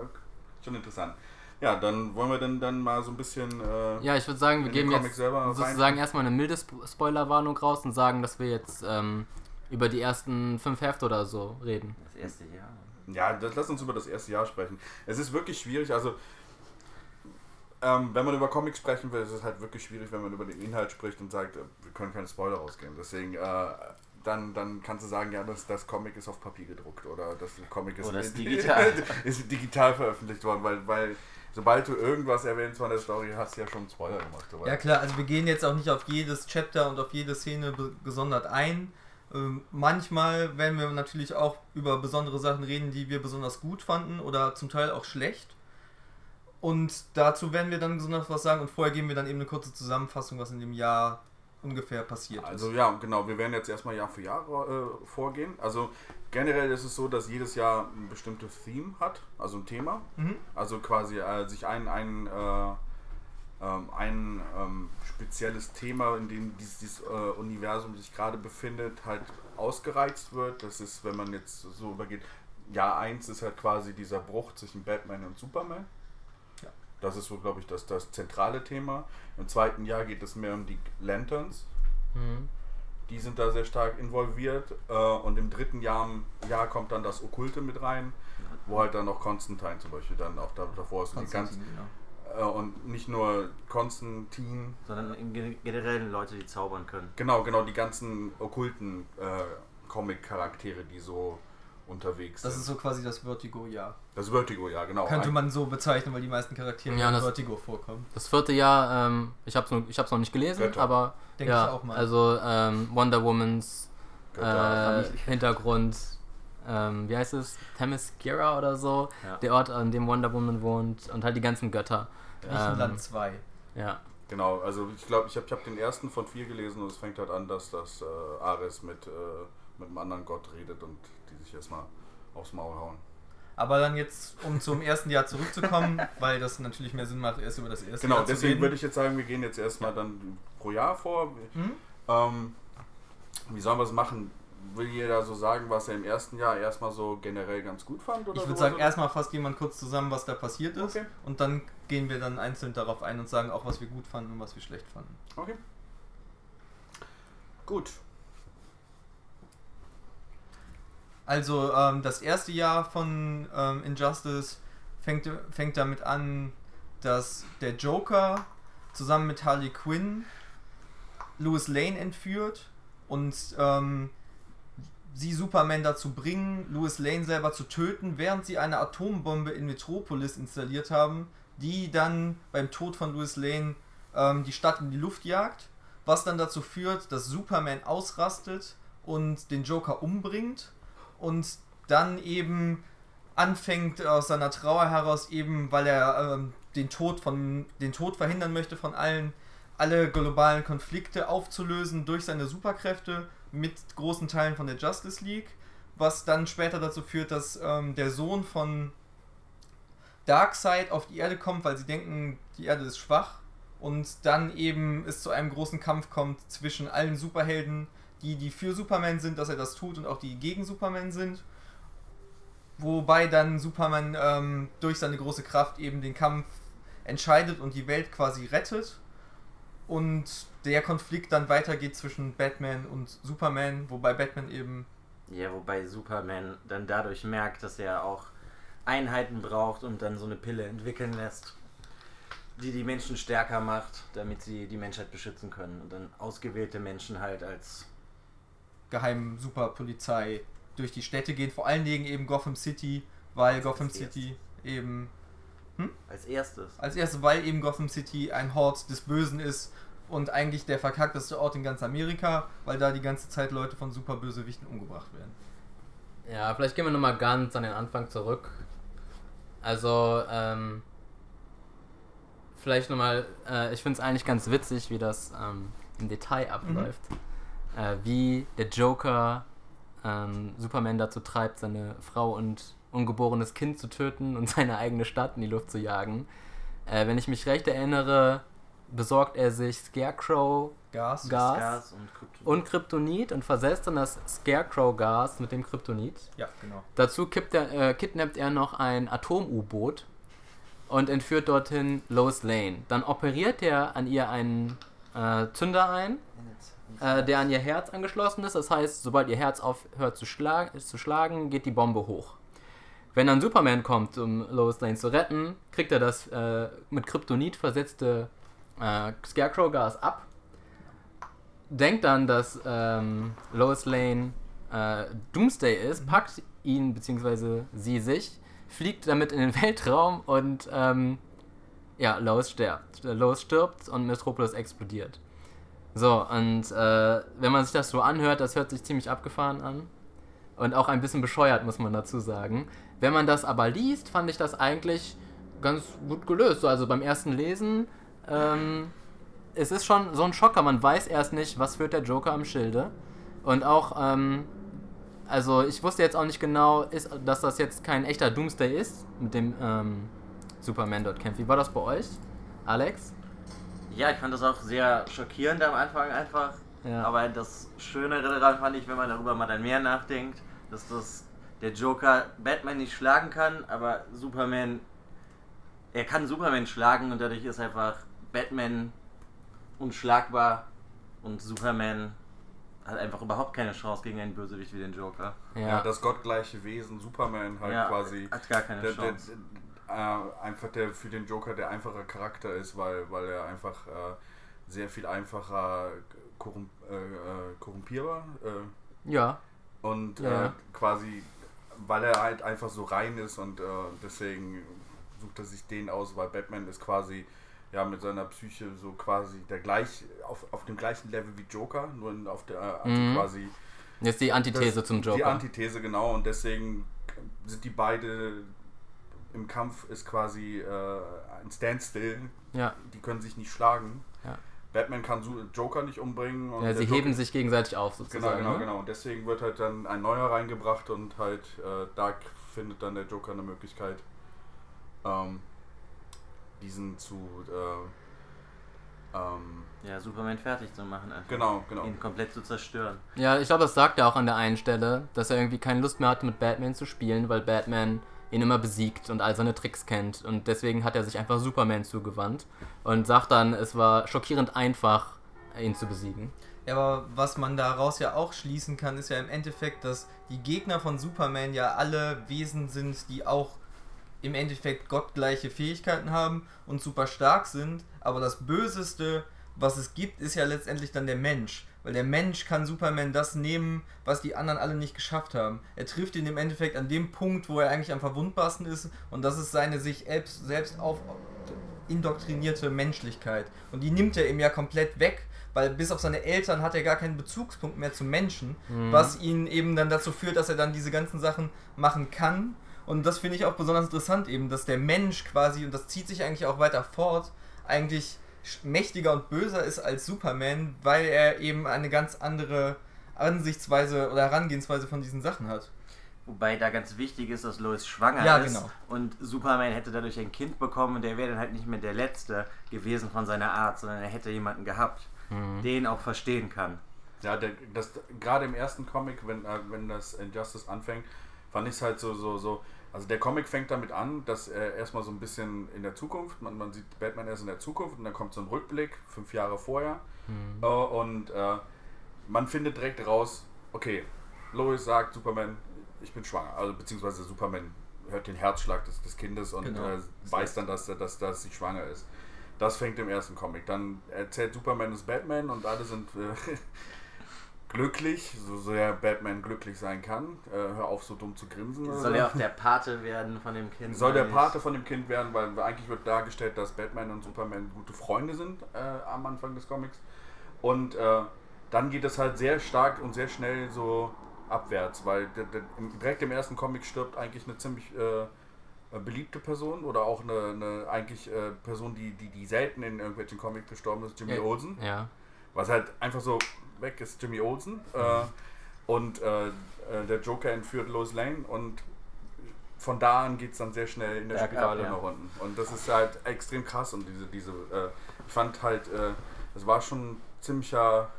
schon interessant. Ja, dann wollen wir dann, dann mal so ein bisschen. Äh, ja, ich würde sagen, wir geben jetzt sozusagen rein. erstmal eine milde Spoilerwarnung raus und sagen, dass wir jetzt ähm, über die ersten fünf Hefte oder so reden. Das erste Jahr. Ja, das, lass uns über das erste Jahr sprechen. Es ist wirklich schwierig, also. Ähm, wenn man über Comics sprechen will, ist es halt wirklich schwierig, wenn man über den Inhalt spricht und sagt, äh, wir können keine Spoiler rausgeben. Deswegen äh, dann, dann kannst du sagen, ja, das, das Comic ist auf Papier gedruckt oder das Comic ist, oder ist digital. ist digital veröffentlicht worden, weil, weil sobald du irgendwas erwähnst von der Story, hast du ja schon Spoiler gemacht. Oder? Ja klar, also wir gehen jetzt auch nicht auf jedes Chapter und auf jede Szene gesondert ein. Ähm, manchmal werden wir natürlich auch über besondere Sachen reden, die wir besonders gut fanden oder zum Teil auch schlecht. Und dazu werden wir dann besonders was sagen und vorher geben wir dann eben eine kurze Zusammenfassung, was in dem Jahr ungefähr passiert also, ist. Also ja, genau. Wir werden jetzt erstmal Jahr für Jahr äh, vorgehen. Also generell ist es so, dass jedes Jahr ein bestimmtes Theme hat, also ein Thema. Mhm. Also quasi äh, sich ein, ein, äh, ähm, ein ähm, spezielles Thema, in dem dieses, dieses äh, Universum sich gerade befindet, halt ausgereizt wird. Das ist, wenn man jetzt so übergeht, Jahr 1 ist halt quasi dieser Bruch zwischen Batman und Superman. Das ist so, glaube ich, das, das zentrale Thema. Im zweiten Jahr geht es mehr um die Lanterns. Mhm. Die sind da sehr stark involviert. Äh, und im dritten Jahr, Jahr kommt dann das Okkulte mit rein, wo halt dann auch Konstantin zum Beispiel dann auch da, davor ist. Und, die ganz, äh, und nicht nur Konstantin. Sondern generell Leute, die zaubern können. Genau, genau, die ganzen okkulten äh, Comic-Charaktere, die so unterwegs Das sind. ist so quasi das Vertigo-Jahr. Das Vertigo-Jahr, genau. Könnte man so bezeichnen, weil die meisten Charaktere ja, in Vertigo vorkommen. Das vierte Jahr, ähm, ich habe es noch, noch nicht gelesen, Götter. aber Denke ja, ich auch mal. also ähm, Wonder Womans äh, Hintergrund, ähm, wie heißt es, Themyscira oder so, ja. der Ort, an dem Wonder Woman wohnt und halt die ganzen Götter. Griechenland 2. Ähm, ja. Genau, also ich glaube, ich habe ich hab den ersten von vier gelesen und es fängt halt an, dass das äh, Ares mit, äh, mit einem anderen Gott redet und die sich erstmal aufs Maul hauen. Aber dann jetzt, um zum ersten Jahr zurückzukommen, weil das natürlich mehr Sinn macht, erst über das erste genau, Jahr Genau, deswegen würde ich jetzt sagen, wir gehen jetzt erstmal dann pro Jahr vor. Mhm. Ähm, wie sollen wir es machen? Will jeder so sagen, was er im ersten Jahr erstmal so generell ganz gut fand? Oder ich würde sagen, erstmal fasst jemand kurz zusammen, was da passiert ist. Okay. Und dann gehen wir dann einzeln darauf ein und sagen auch, was wir gut fanden und was wir schlecht fanden. Okay. Gut, Also ähm, das erste Jahr von ähm, Injustice fängt, fängt damit an, dass der Joker zusammen mit Harley Quinn Louis Lane entführt und ähm, sie Superman dazu bringen, Louis Lane selber zu töten, während sie eine Atombombe in Metropolis installiert haben, die dann beim Tod von Louis Lane ähm, die Stadt in die Luft jagt, was dann dazu führt, dass Superman ausrastet und den Joker umbringt und dann eben anfängt aus seiner Trauer heraus eben, weil er ähm, den Tod von den Tod verhindern möchte von allen, alle globalen Konflikte aufzulösen durch seine Superkräfte mit großen Teilen von der Justice League, was dann später dazu führt, dass ähm, der Sohn von Darkseid auf die Erde kommt, weil sie denken, die Erde ist schwach und dann eben es zu einem großen Kampf kommt zwischen allen Superhelden, die die für Superman sind, dass er das tut und auch die gegen Superman sind. Wobei dann Superman ähm, durch seine große Kraft eben den Kampf entscheidet und die Welt quasi rettet. Und der Konflikt dann weitergeht zwischen Batman und Superman, wobei Batman eben. Ja, wobei Superman dann dadurch merkt, dass er auch Einheiten braucht und dann so eine Pille entwickeln lässt, die die Menschen stärker macht, damit sie die Menschheit beschützen können. Und dann ausgewählte Menschen halt als geheimen Superpolizei durch die Städte gehen, vor allen Dingen eben Gotham City, weil Als Gotham erstes. City eben als erstes. als erstes, weil eben Gotham City ein Hort des Bösen ist und eigentlich der verkackteste Ort in ganz Amerika, weil da die ganze Zeit Leute von Superbösewichten umgebracht werden. Ja, vielleicht gehen wir nochmal ganz an den Anfang zurück. Also, ähm, vielleicht nochmal, äh, ich finde es eigentlich ganz witzig, wie das ähm, im Detail abläuft. Äh, wie der Joker ähm, Superman dazu treibt, seine Frau und ungeborenes Kind zu töten und seine eigene Stadt in die Luft zu jagen. Äh, wenn ich mich recht erinnere, besorgt er sich Scarecrow Gas. Gas. Gas und Kryptonit. und Kryptonit und versetzt dann das Scarecrow-Gas mit dem Kryptonit. Ja, genau. Dazu kippt er, äh, kidnappt er noch ein Atom-U-Boot und entführt dorthin Lois Lane. Dann operiert er an ihr einen äh, Zünder ein, äh, der an ihr Herz angeschlossen ist. Das heißt, sobald ihr Herz aufhört zu, schlag zu schlagen, geht die Bombe hoch. Wenn dann Superman kommt, um Lois Lane zu retten, kriegt er das äh, mit Kryptonit versetzte äh, Scarecrow-Gas ab. Denkt dann, dass ähm, Lois Lane äh, Doomsday ist, packt ihn bzw. sie sich, fliegt damit in den Weltraum und ähm, ja, Lois stirbt. Lois stirbt und Metropolis explodiert. So, und äh, wenn man sich das so anhört, das hört sich ziemlich abgefahren an. Und auch ein bisschen bescheuert, muss man dazu sagen. Wenn man das aber liest, fand ich das eigentlich ganz gut gelöst. So, also beim ersten Lesen, ähm, es ist schon so ein Schocker. Man weiß erst nicht, was führt der Joker am Schilde. Und auch, ähm, also ich wusste jetzt auch nicht genau, ist, dass das jetzt kein echter Doomsday ist, mit dem ähm, Superman dort kämpft. Wie war das bei euch, Alex? Ja, ich fand das auch sehr schockierend am Anfang einfach. Ja. Aber das Schönere daran fand ich, wenn man darüber mal dann mehr nachdenkt, dass das der Joker Batman nicht schlagen kann, aber Superman, er kann Superman schlagen und dadurch ist einfach Batman unschlagbar und Superman hat einfach überhaupt keine Chance gegen einen Bösewicht wie den Joker. Ja. das gottgleiche Wesen, Superman halt ja, quasi. hat gar keine Der, der, Chance. äh, einfach der für den Joker der einfache Charakter ist, weil, weil er einfach äh, sehr viel einfacher korrump äh, äh, korrumpierbar äh, Ja, und Ja. äh, quasi, weil er halt einfach so rein ist und äh, deswegen sucht er sich den aus, weil Batman ist quasi ja mit seiner Psyche so quasi der gleich auf, auf dem gleichen Level wie Joker, nur in- auf der also Mhm. quasi jetzt die Antithese das- zum Die Joker. Antithese, genau, und deswegen sind die beide im Kampf ist quasi äh, ein Standstill. ja. Die können sich nicht schlagen. Ja. Batman kann Joker nicht umbringen. Und ja, sie Joker- heben sich gegenseitig auf Genau, sozusagen. genau, ne? genau. Und deswegen wird halt dann ein neuer reingebracht und halt äh, da findet dann der Joker eine Möglichkeit, ähm, diesen zu äh, ähm, Ja, Superman fertig zu machen einfach. genau, genau. Ihn komplett zu zerstören. Ja, ich glaube, das sagt er auch an der einen Stelle, dass er irgendwie keine Lust mehr hatte, mit Batman zu spielen, weil Batman ihn immer besiegt und all seine Tricks kennt. Und deswegen hat er sich einfach Superman zugewandt und sagt dann, es war schockierend einfach, ihn zu besiegen. Ja, aber was man daraus ja auch schließen kann, ist ja im Endeffekt, dass die Gegner von Superman ja alle Wesen sind, die auch im Endeffekt gottgleiche Fähigkeiten haben und super stark sind. Aber das Böseste, was es gibt, ist ja letztendlich dann der Mensch. Weil der Mensch kann Superman das nehmen, was die anderen alle nicht geschafft haben. Er trifft ihn im Endeffekt an dem Punkt, wo er eigentlich am verwundbarsten ist. Und das ist seine sich selbst, selbst auf indoktrinierte Menschlichkeit. Und die nimmt er ihm ja komplett weg, weil bis auf seine Eltern hat er gar keinen Bezugspunkt mehr zum Menschen, Mhm. was ihn eben dann dazu führt, dass er dann diese ganzen Sachen machen kann. Und das finde ich auch besonders interessant eben, dass der Mensch quasi, und das zieht sich eigentlich auch weiter fort, eigentlich mächtiger und böser ist als Superman, weil er eben eine ganz andere Ansichtsweise oder Herangehensweise von diesen Sachen hat. Wobei da ganz wichtig ist, dass Lois schwanger Ja, ist. genau. Und Superman hätte dadurch ein Kind bekommen und der wäre dann halt nicht mehr der Letzte gewesen von seiner Art, sondern er hätte jemanden gehabt, Mhm. den auch verstehen kann. Ja, der, das, gerade im ersten Comic, wenn, äh, wenn das Injustice anfängt, fand ich es halt so, so, so. Also der Comic fängt damit an, dass er erstmal so ein bisschen in der Zukunft, man, man sieht Batman erst in der Zukunft und dann kommt so ein Rückblick, fünf Jahre vorher. Mhm. Äh, und äh, man findet direkt raus, okay, Lois sagt, Superman, ich bin schwanger. Also beziehungsweise Superman hört den Herzschlag des, des Kindes und Genau. äh, weiß dann, dass, er- dass, dass sie schwanger ist. Das fängt im ersten Comic. Dann erzählt Superman ist Batman und alle sind äh, glücklich, so sehr Batman glücklich sein kann. Äh, hör auf, so dumm zu grinsen. Soll so. er auch der Pate werden von dem Kind? Soll der. Pate von dem Kind werden, weil eigentlich wird dargestellt, dass Batman und Superman gute Freunde sind äh, am Anfang des Comics. Und äh, dann geht es halt sehr stark und sehr schnell so abwärts, weil direkt im ersten Comic stirbt eigentlich eine ziemlich äh, äh, beliebte Person oder auch eine, eine eigentlich äh, Person, die, die, die selten in irgendwelchen Comics gestorben ist, Jimmy. Olsen. Ja. Was halt einfach so weg ist, Jimmy Olsen. Äh, und äh, äh, der Joker entführt Lois Lane und von da an geht es dann sehr schnell in der Bergab, Spirale ja. nach unten. Und das ist halt extrem krass und diese, diese, äh, ich fand halt, äh, es war schon ein ziemlicher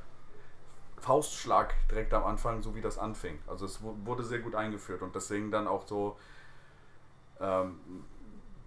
Faustschlag direkt am Anfang, so wie das anfing. Also es wu- wurde sehr gut eingeführt und deswegen dann auch so ähm,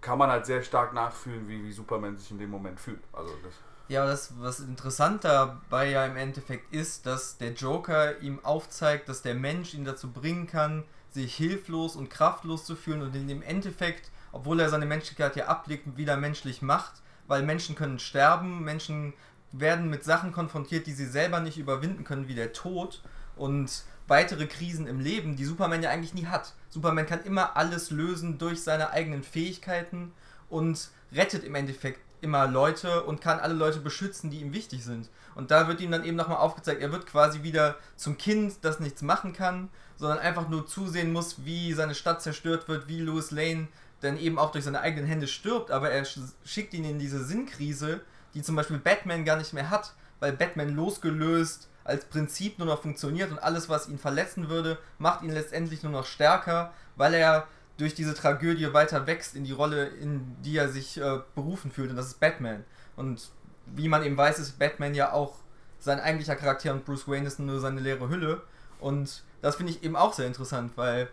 kann man halt sehr stark nachfühlen, wie, wie Superman sich in dem Moment fühlt. Also das, Ja, aber das, was interessant dabei ja im Endeffekt ist, dass der Joker ihm aufzeigt, dass der Mensch ihn dazu bringen kann, sich hilflos und kraftlos zu fühlen und ihn im Endeffekt, obwohl er seine Menschlichkeit ja ablegt, wieder menschlich macht, weil Menschen können sterben, Menschen werden mit Sachen konfrontiert, die sie selber nicht überwinden können, wie der Tod und weitere Krisen im Leben, die Superman ja eigentlich nie hat. Superman kann immer alles lösen durch seine eigenen Fähigkeiten und rettet im Endeffekt immer Leute und kann alle Leute beschützen, die ihm wichtig sind. Und da wird ihm dann eben nochmal aufgezeigt, er wird quasi wieder zum Kind, das nichts machen kann, sondern einfach nur zusehen muss, wie seine Stadt zerstört wird, wie Louis Lane dann eben auch durch seine eigenen Hände stirbt, aber er sch- schickt ihn in diese Sinnkrise, die zum Beispiel Batman gar nicht mehr hat, weil Batman losgelöst als Prinzip nur noch funktioniert und alles, was ihn verletzen würde, macht ihn letztendlich nur noch stärker, weil er durch diese Tragödie weiter wächst in die Rolle, in die er sich äh, berufen fühlt, und das ist Batman. Und wie man eben weiß, ist Batman ja auch sein eigentlicher Charakter und Bruce Wayne ist nur seine leere Hülle. Und das finde ich eben auch sehr interessant, weil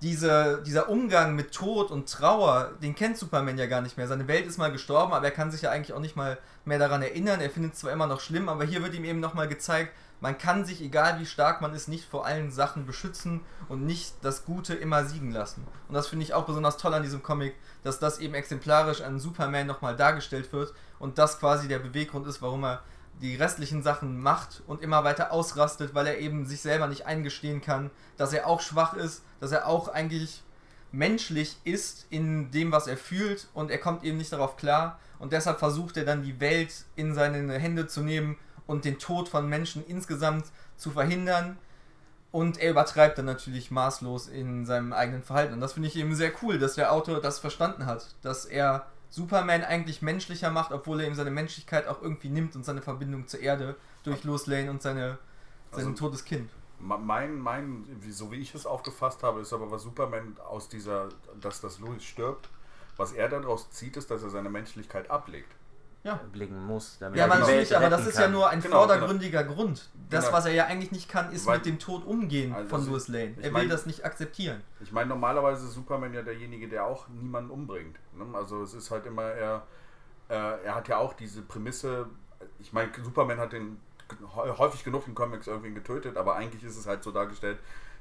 diese, dieser Umgang mit Tod und Trauer, den kennt Superman ja gar nicht mehr. Seine Welt ist mal gestorben, aber er kann sich ja eigentlich auch nicht mal mehr daran erinnern. Er findet es zwar immer noch schlimm, aber hier wird ihm eben nochmal gezeigt, man kann sich, egal wie stark man ist, nicht vor allen Sachen beschützen und nicht das Gute immer siegen lassen. Und das finde ich auch besonders toll an diesem Comic, dass das eben exemplarisch an Superman nochmal dargestellt wird und das quasi der Beweggrund ist, warum er die restlichen Sachen macht und immer weiter ausrastet, weil er eben sich selber nicht eingestehen kann, dass er auch schwach ist, dass er auch eigentlich menschlich ist in dem, was er fühlt und er kommt eben nicht darauf klar und deshalb versucht er dann die Welt in seine Hände zu nehmen und den Tod von Menschen insgesamt zu verhindern und er übertreibt dann natürlich maßlos in seinem eigenen Verhalten und das finde ich eben sehr cool, dass der Autor das verstanden hat, dass er Superman eigentlich menschlicher macht, obwohl er ihm seine Menschlichkeit auch irgendwie nimmt und seine Verbindung zur Erde durch Lois Lane und seine, sein Also- totes Kind. Mein, mein, so wie ich es aufgefasst habe, ist aber, was Superman aus dieser, dass das Louis stirbt, was er daraus zieht, ist, dass er seine Menschlichkeit ablegt. Ja. blicken muss, damit Ja, er die natürlich, Welt aber das ist ja kann. nur ein Genau, vordergründiger Grund. Das, Genau. was er ja eigentlich nicht kann, ist Weil- mit dem Tod umgehen Also von Louis Lane. ich Er will mein- das nicht akzeptieren. Ich meine, normalerweise ist Superman ja derjenige, der auch niemanden umbringt. Ne? Also es ist halt immer, er, äh, er hat ja auch diese Prämisse, ich meine, Superman hat den hä- häufig genug in Comics irgendwie getötet, aber eigentlich ist es halt so dargestellt,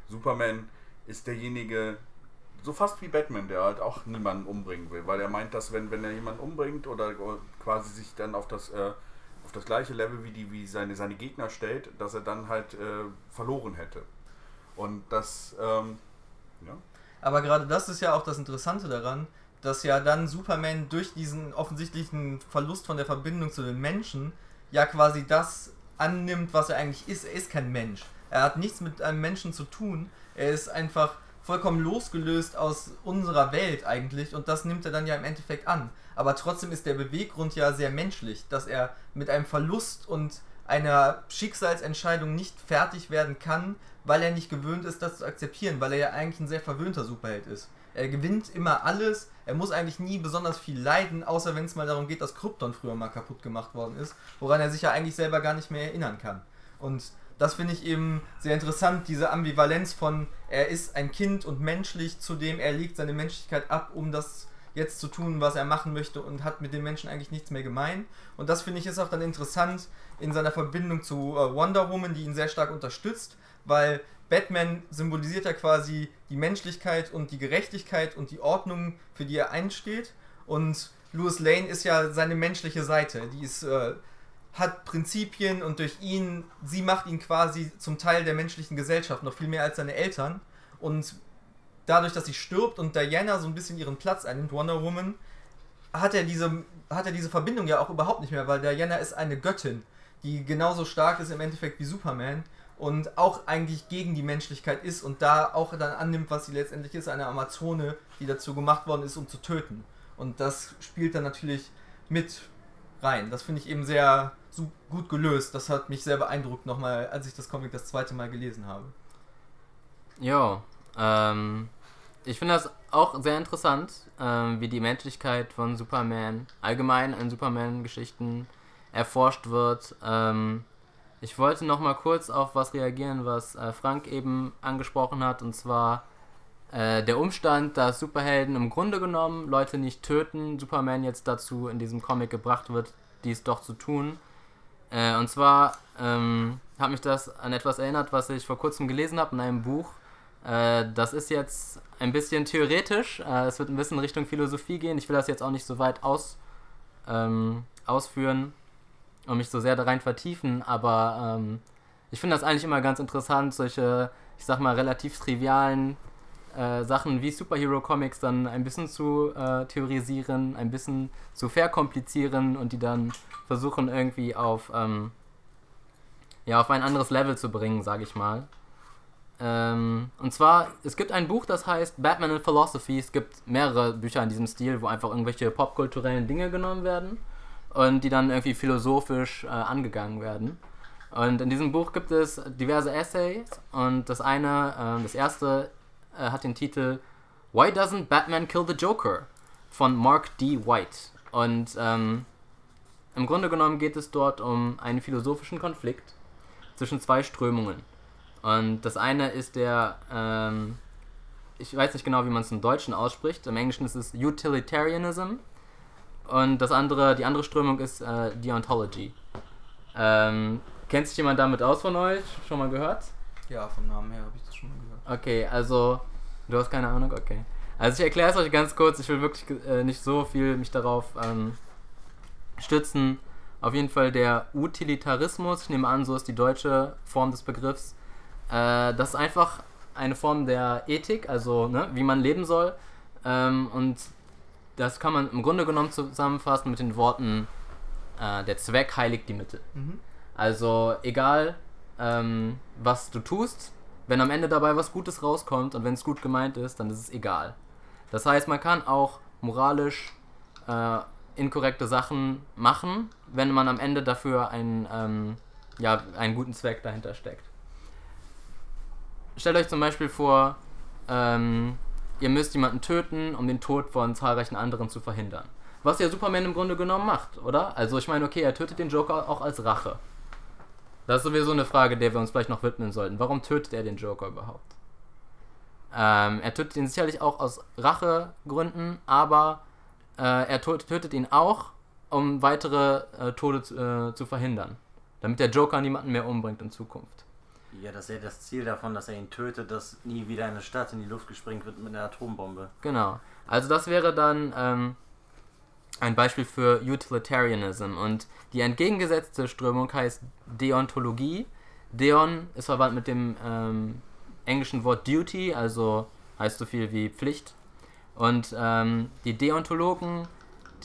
Superman ist derjenige, so fast wie Batman, der halt auch niemanden umbringen will, weil er meint, dass wenn, wenn er jemanden umbringt oder quasi sich dann auf das, äh, auf das gleiche Level wie, die, wie seine, seine Gegner stellt, dass er dann halt äh, verloren hätte. Und das, ähm, ja. Aber gerade das ist ja auch das Interessante daran, dass ja dann Superman durch diesen offensichtlichen Verlust von der Verbindung zu den Menschen ja quasi das annimmt, was er eigentlich ist. Er ist kein Mensch. Er hat nichts mit einem Menschen zu tun. Er ist einfach vollkommen losgelöst aus unserer Welt eigentlich und das nimmt er dann ja im Endeffekt an. Aber trotzdem ist der Beweggrund ja sehr menschlich, dass er mit einem Verlust und einer Schicksalsentscheidung nicht fertig werden kann, weil er nicht gewöhnt ist, das zu akzeptieren, weil er ja eigentlich ein sehr verwöhnter Superheld ist. Er gewinnt immer alles, er muss eigentlich nie besonders viel leiden, außer wenn es mal darum geht, dass Krypton früher mal kaputt gemacht worden ist, woran er sich ja eigentlich selber gar nicht mehr erinnern kann. Und das finde ich eben sehr interessant, diese Ambivalenz von, er ist ein Kind und menschlich, zudem er legt seine Menschlichkeit ab, um das jetzt zu tun, was er machen möchte und hat mit den Menschen eigentlich nichts mehr gemein. Und das finde ich ist auch dann interessant in seiner Verbindung zu äh, Wonder Woman, die ihn sehr stark unterstützt, weil Batman symbolisiert ja quasi die Menschlichkeit und die Gerechtigkeit und die Ordnung, für die er einsteht. Und Louis Lane ist ja seine menschliche Seite. Die ist, äh, hat Prinzipien und durch ihn, sie macht ihn quasi zum Teil der menschlichen Gesellschaft, noch viel mehr als seine Eltern. Und dadurch, dass sie stirbt und Diana so ein bisschen ihren Platz einnimmt, Wonder Woman, hat er diese, hat er diese Verbindung ja auch überhaupt nicht mehr, weil Diana ist eine Göttin, die genauso stark ist im Endeffekt wie Superman und auch eigentlich gegen die Menschlichkeit ist und da auch dann annimmt, was sie letztendlich ist, eine Amazone, die dazu gemacht worden ist, um zu töten. Und das spielt dann natürlich mit rein. Das finde ich eben sehr gut gelöst. Das hat mich sehr beeindruckt nochmal, als ich das Comic das zweite Mal gelesen habe. Ja, ähm, ich finde das auch sehr interessant, ähm, wie die Menschlichkeit von Superman allgemein in Superman-Geschichten erforscht wird. Ähm, ich wollte noch mal kurz auf was reagieren, was äh, Frank eben angesprochen hat, und zwar äh, der Umstand, dass Superhelden im Grunde genommen Leute nicht töten, Superman jetzt dazu in diesem Comic gebracht wird, dies doch zu tun. Äh, und zwar ähm, hat mich das an etwas erinnert, was ich vor kurzem gelesen habe in einem Buch. Äh, das ist jetzt ein bisschen theoretisch, äh, es wird ein bisschen Richtung Philosophie gehen. Ich will das jetzt auch nicht so weit aus, ähm, ausführen und mich so sehr da rein vertiefen, aber ähm, ich finde das eigentlich immer ganz interessant, solche, ich sag mal, relativ trivialen äh, Sachen wie Superhero-Comics dann ein bisschen zu äh, theorisieren, ein bisschen zu verkomplizieren und die dann versuchen irgendwie auf, ähm, ja, auf ein anderes Level zu bringen, sage ich mal. Ähm, und zwar, es gibt ein Buch, das heißt Batman and Philosophy. Es gibt mehrere Bücher in diesem Stil, wo einfach irgendwelche popkulturellen Dinge genommen werden und die dann irgendwie philosophisch äh, angegangen werden. Und in diesem Buch gibt es diverse Essays und das eine, äh, das erste äh, hat den Titel Why Doesn't Batman Kill the Joker? von Mark D. White. Und ähm, im Grunde genommen geht es dort um einen philosophischen Konflikt zwischen zwei Strömungen. Und das eine ist der, ähm, ich weiß nicht genau, wie man es im Deutschen ausspricht, im Englischen ist es Utilitarianism und das andere, die andere Strömung ist äh, Deontology. Ähm, kennt sich jemand damit aus von euch? Schon mal gehört? Ja, vom Namen her habe ich das schon mal. Okay, also du hast keine Ahnung? Okay. Also ich erkläre es euch ganz kurz. Ich will wirklich äh, nicht so viel mich darauf ähm, stützen. Auf jeden Fall der Utilitarismus, ich nehme an, so ist die deutsche Form des Begriffs. Äh, das ist einfach eine Form der Ethik, also ne, wie man leben soll. Ähm, und das kann man im Grunde genommen zusammenfassen mit den Worten, äh, der Zweck heiligt die Mittel. Mhm. Also egal, ähm, was du tust, wenn am Ende dabei was Gutes rauskommt und wenn es gut gemeint ist, dann ist es egal. Das heißt, man kann auch moralisch äh, inkorrekte Sachen machen, wenn man am Ende dafür einen, ähm, ja, einen guten Zweck dahinter steckt. Stellt euch zum Beispiel vor, ähm, ihr müsst jemanden töten, um den Tod von zahlreichen anderen zu verhindern. Was ja Superman im Grunde genommen macht, oder? Also ich meine, okay, er tötet den Joker auch als Rache. Das ist sowieso eine Frage, der wir uns vielleicht noch widmen sollten. Warum tötet er den Joker überhaupt? Ähm, er tötet ihn sicherlich auch aus Rachegründen, aber äh, er tötet ihn auch, um weitere äh, Tode zu, äh, zu verhindern. Damit der Joker niemanden mehr umbringt in Zukunft. Ja, das ist ja das Ziel davon, dass er ihn tötet, dass nie wieder eine Stadt in die Luft gesprengt wird mit einer Atombombe. Genau. Also das wäre dann ähm, ein Beispiel für Utilitarianism. Und die entgegengesetzte Strömung heißt Deontologie. Deon ist verwandt mit dem ähm, englischen Wort Duty, also heißt so viel wie Pflicht. Und ähm, die Deontologen,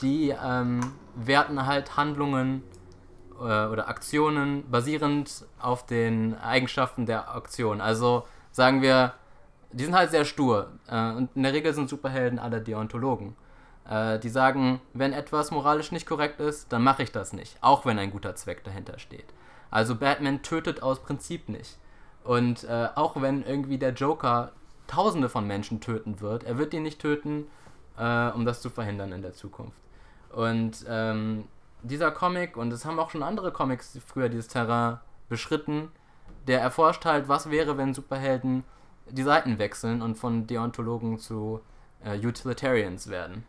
die ähm, werten halt Handlungen äh, oder Aktionen basierend auf den Eigenschaften der Aktion. Also sagen wir, die sind halt sehr stur. Äh, und in der Regel sind Superhelden alle Deontologen. Äh, die sagen, wenn etwas moralisch nicht korrekt ist, dann mache ich das nicht. Auch wenn ein guter Zweck dahinter steht. Also Batman tötet aus Prinzip nicht. Und äh, auch wenn irgendwie der Joker Tausende von Menschen töten wird, er wird die nicht töten, äh, um das zu verhindern in der Zukunft. Und ähm, dieser Comic, und es haben auch schon andere Comics früher dieses Terrain beschritten, der erforscht halt, was wäre, wenn Superhelden die Seiten wechseln und von Deontologen zu äh, Utilitarians werden.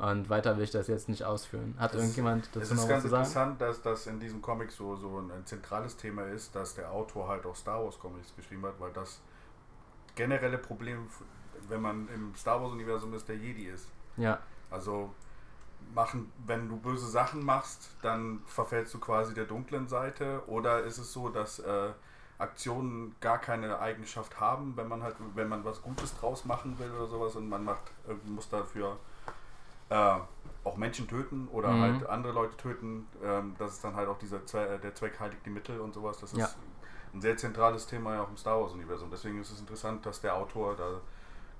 Und weiter will ich das jetzt nicht ausführen. Hat das, irgendjemand dazu noch was zu sagen? Es ist ganz interessant, dass das in diesem Comic so, so ein, ein, zentrales Thema ist, dass der Autor halt auch Star Wars Comics geschrieben hat, weil das generelle Problem, wenn man im Star Wars Universum ist, der Jedi ist. Ja. Also machen, wenn du böse Sachen machst, dann verfällst du quasi der dunklen Seite oder ist es so, dass äh, Aktionen gar keine Eigenschaft haben, wenn man halt, wenn man was Gutes draus machen will oder sowas und man macht, muss dafür äh, auch Menschen töten oder mhm. halt andere Leute töten, ähm, das ist dann halt auch dieser Zwe äh, der Zweck heiligt die Mittel und sowas. Das ist ja. ein sehr zentrales Thema ja auch im Star Wars Universum. Deswegen ist es interessant, dass der Autor da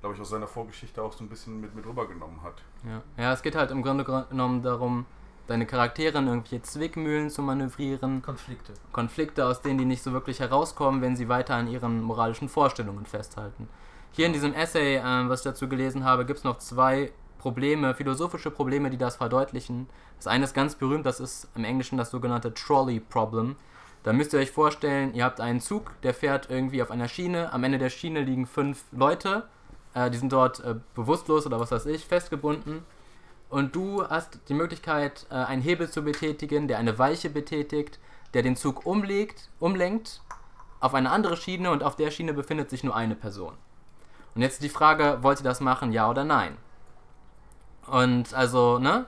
glaube ich, aus seiner Vorgeschichte auch so ein bisschen mit, mit rübergenommen hat. Ja. ja, es geht halt im Grunde genommen darum, deine Charaktere in irgendwelche Zwickmühlen zu manövrieren. Konflikte. Konflikte, aus denen die nicht so wirklich herauskommen, wenn sie weiter an ihren moralischen Vorstellungen festhalten. Hier in diesem Essay, äh, was ich dazu gelesen habe, gibt es noch zwei Probleme, philosophische Probleme, die das verdeutlichen. Das eine ist ganz berühmt, das ist im Englischen das sogenannte Trolley Problem. Da müsst ihr euch vorstellen, ihr habt einen Zug, der fährt irgendwie auf einer Schiene. Am Ende der Schiene liegen fünf Leute. Äh, die sind dort äh, bewusstlos oder was weiß ich, festgebunden und du hast die Möglichkeit, äh, einen Hebel zu betätigen, der eine Weiche betätigt, der den Zug umlegt, umlenkt auf eine andere Schiene und auf der Schiene befindet sich nur eine Person. Und jetzt die Frage, wollt ihr das machen, ja oder nein? Und also, ne?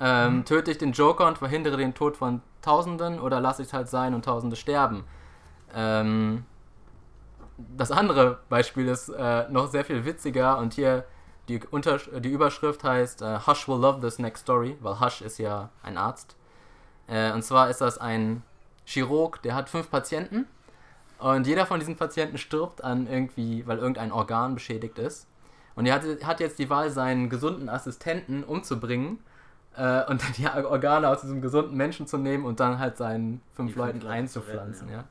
Ähm. Töte ich den Joker und verhindere den Tod von Tausenden oder lasse ich es halt sein und Tausende sterben? Ähm, das andere Beispiel ist äh, noch sehr viel witziger und hier die, Unter die Überschrift heißt uh, Hush will love this next story, weil Hush ist ja ein Arzt. Äh, und zwar ist das ein Chirurg, der hat fünf Patienten und jeder von diesen Patienten stirbt an irgendwie, weil irgendein Organ beschädigt ist. Und er hat, hat jetzt die Wahl, seinen gesunden Assistenten umzubringen äh, und die Organe aus diesem gesunden Menschen zu nehmen und dann halt seinen fünf die Leuten einzupflanzen. ja. ja.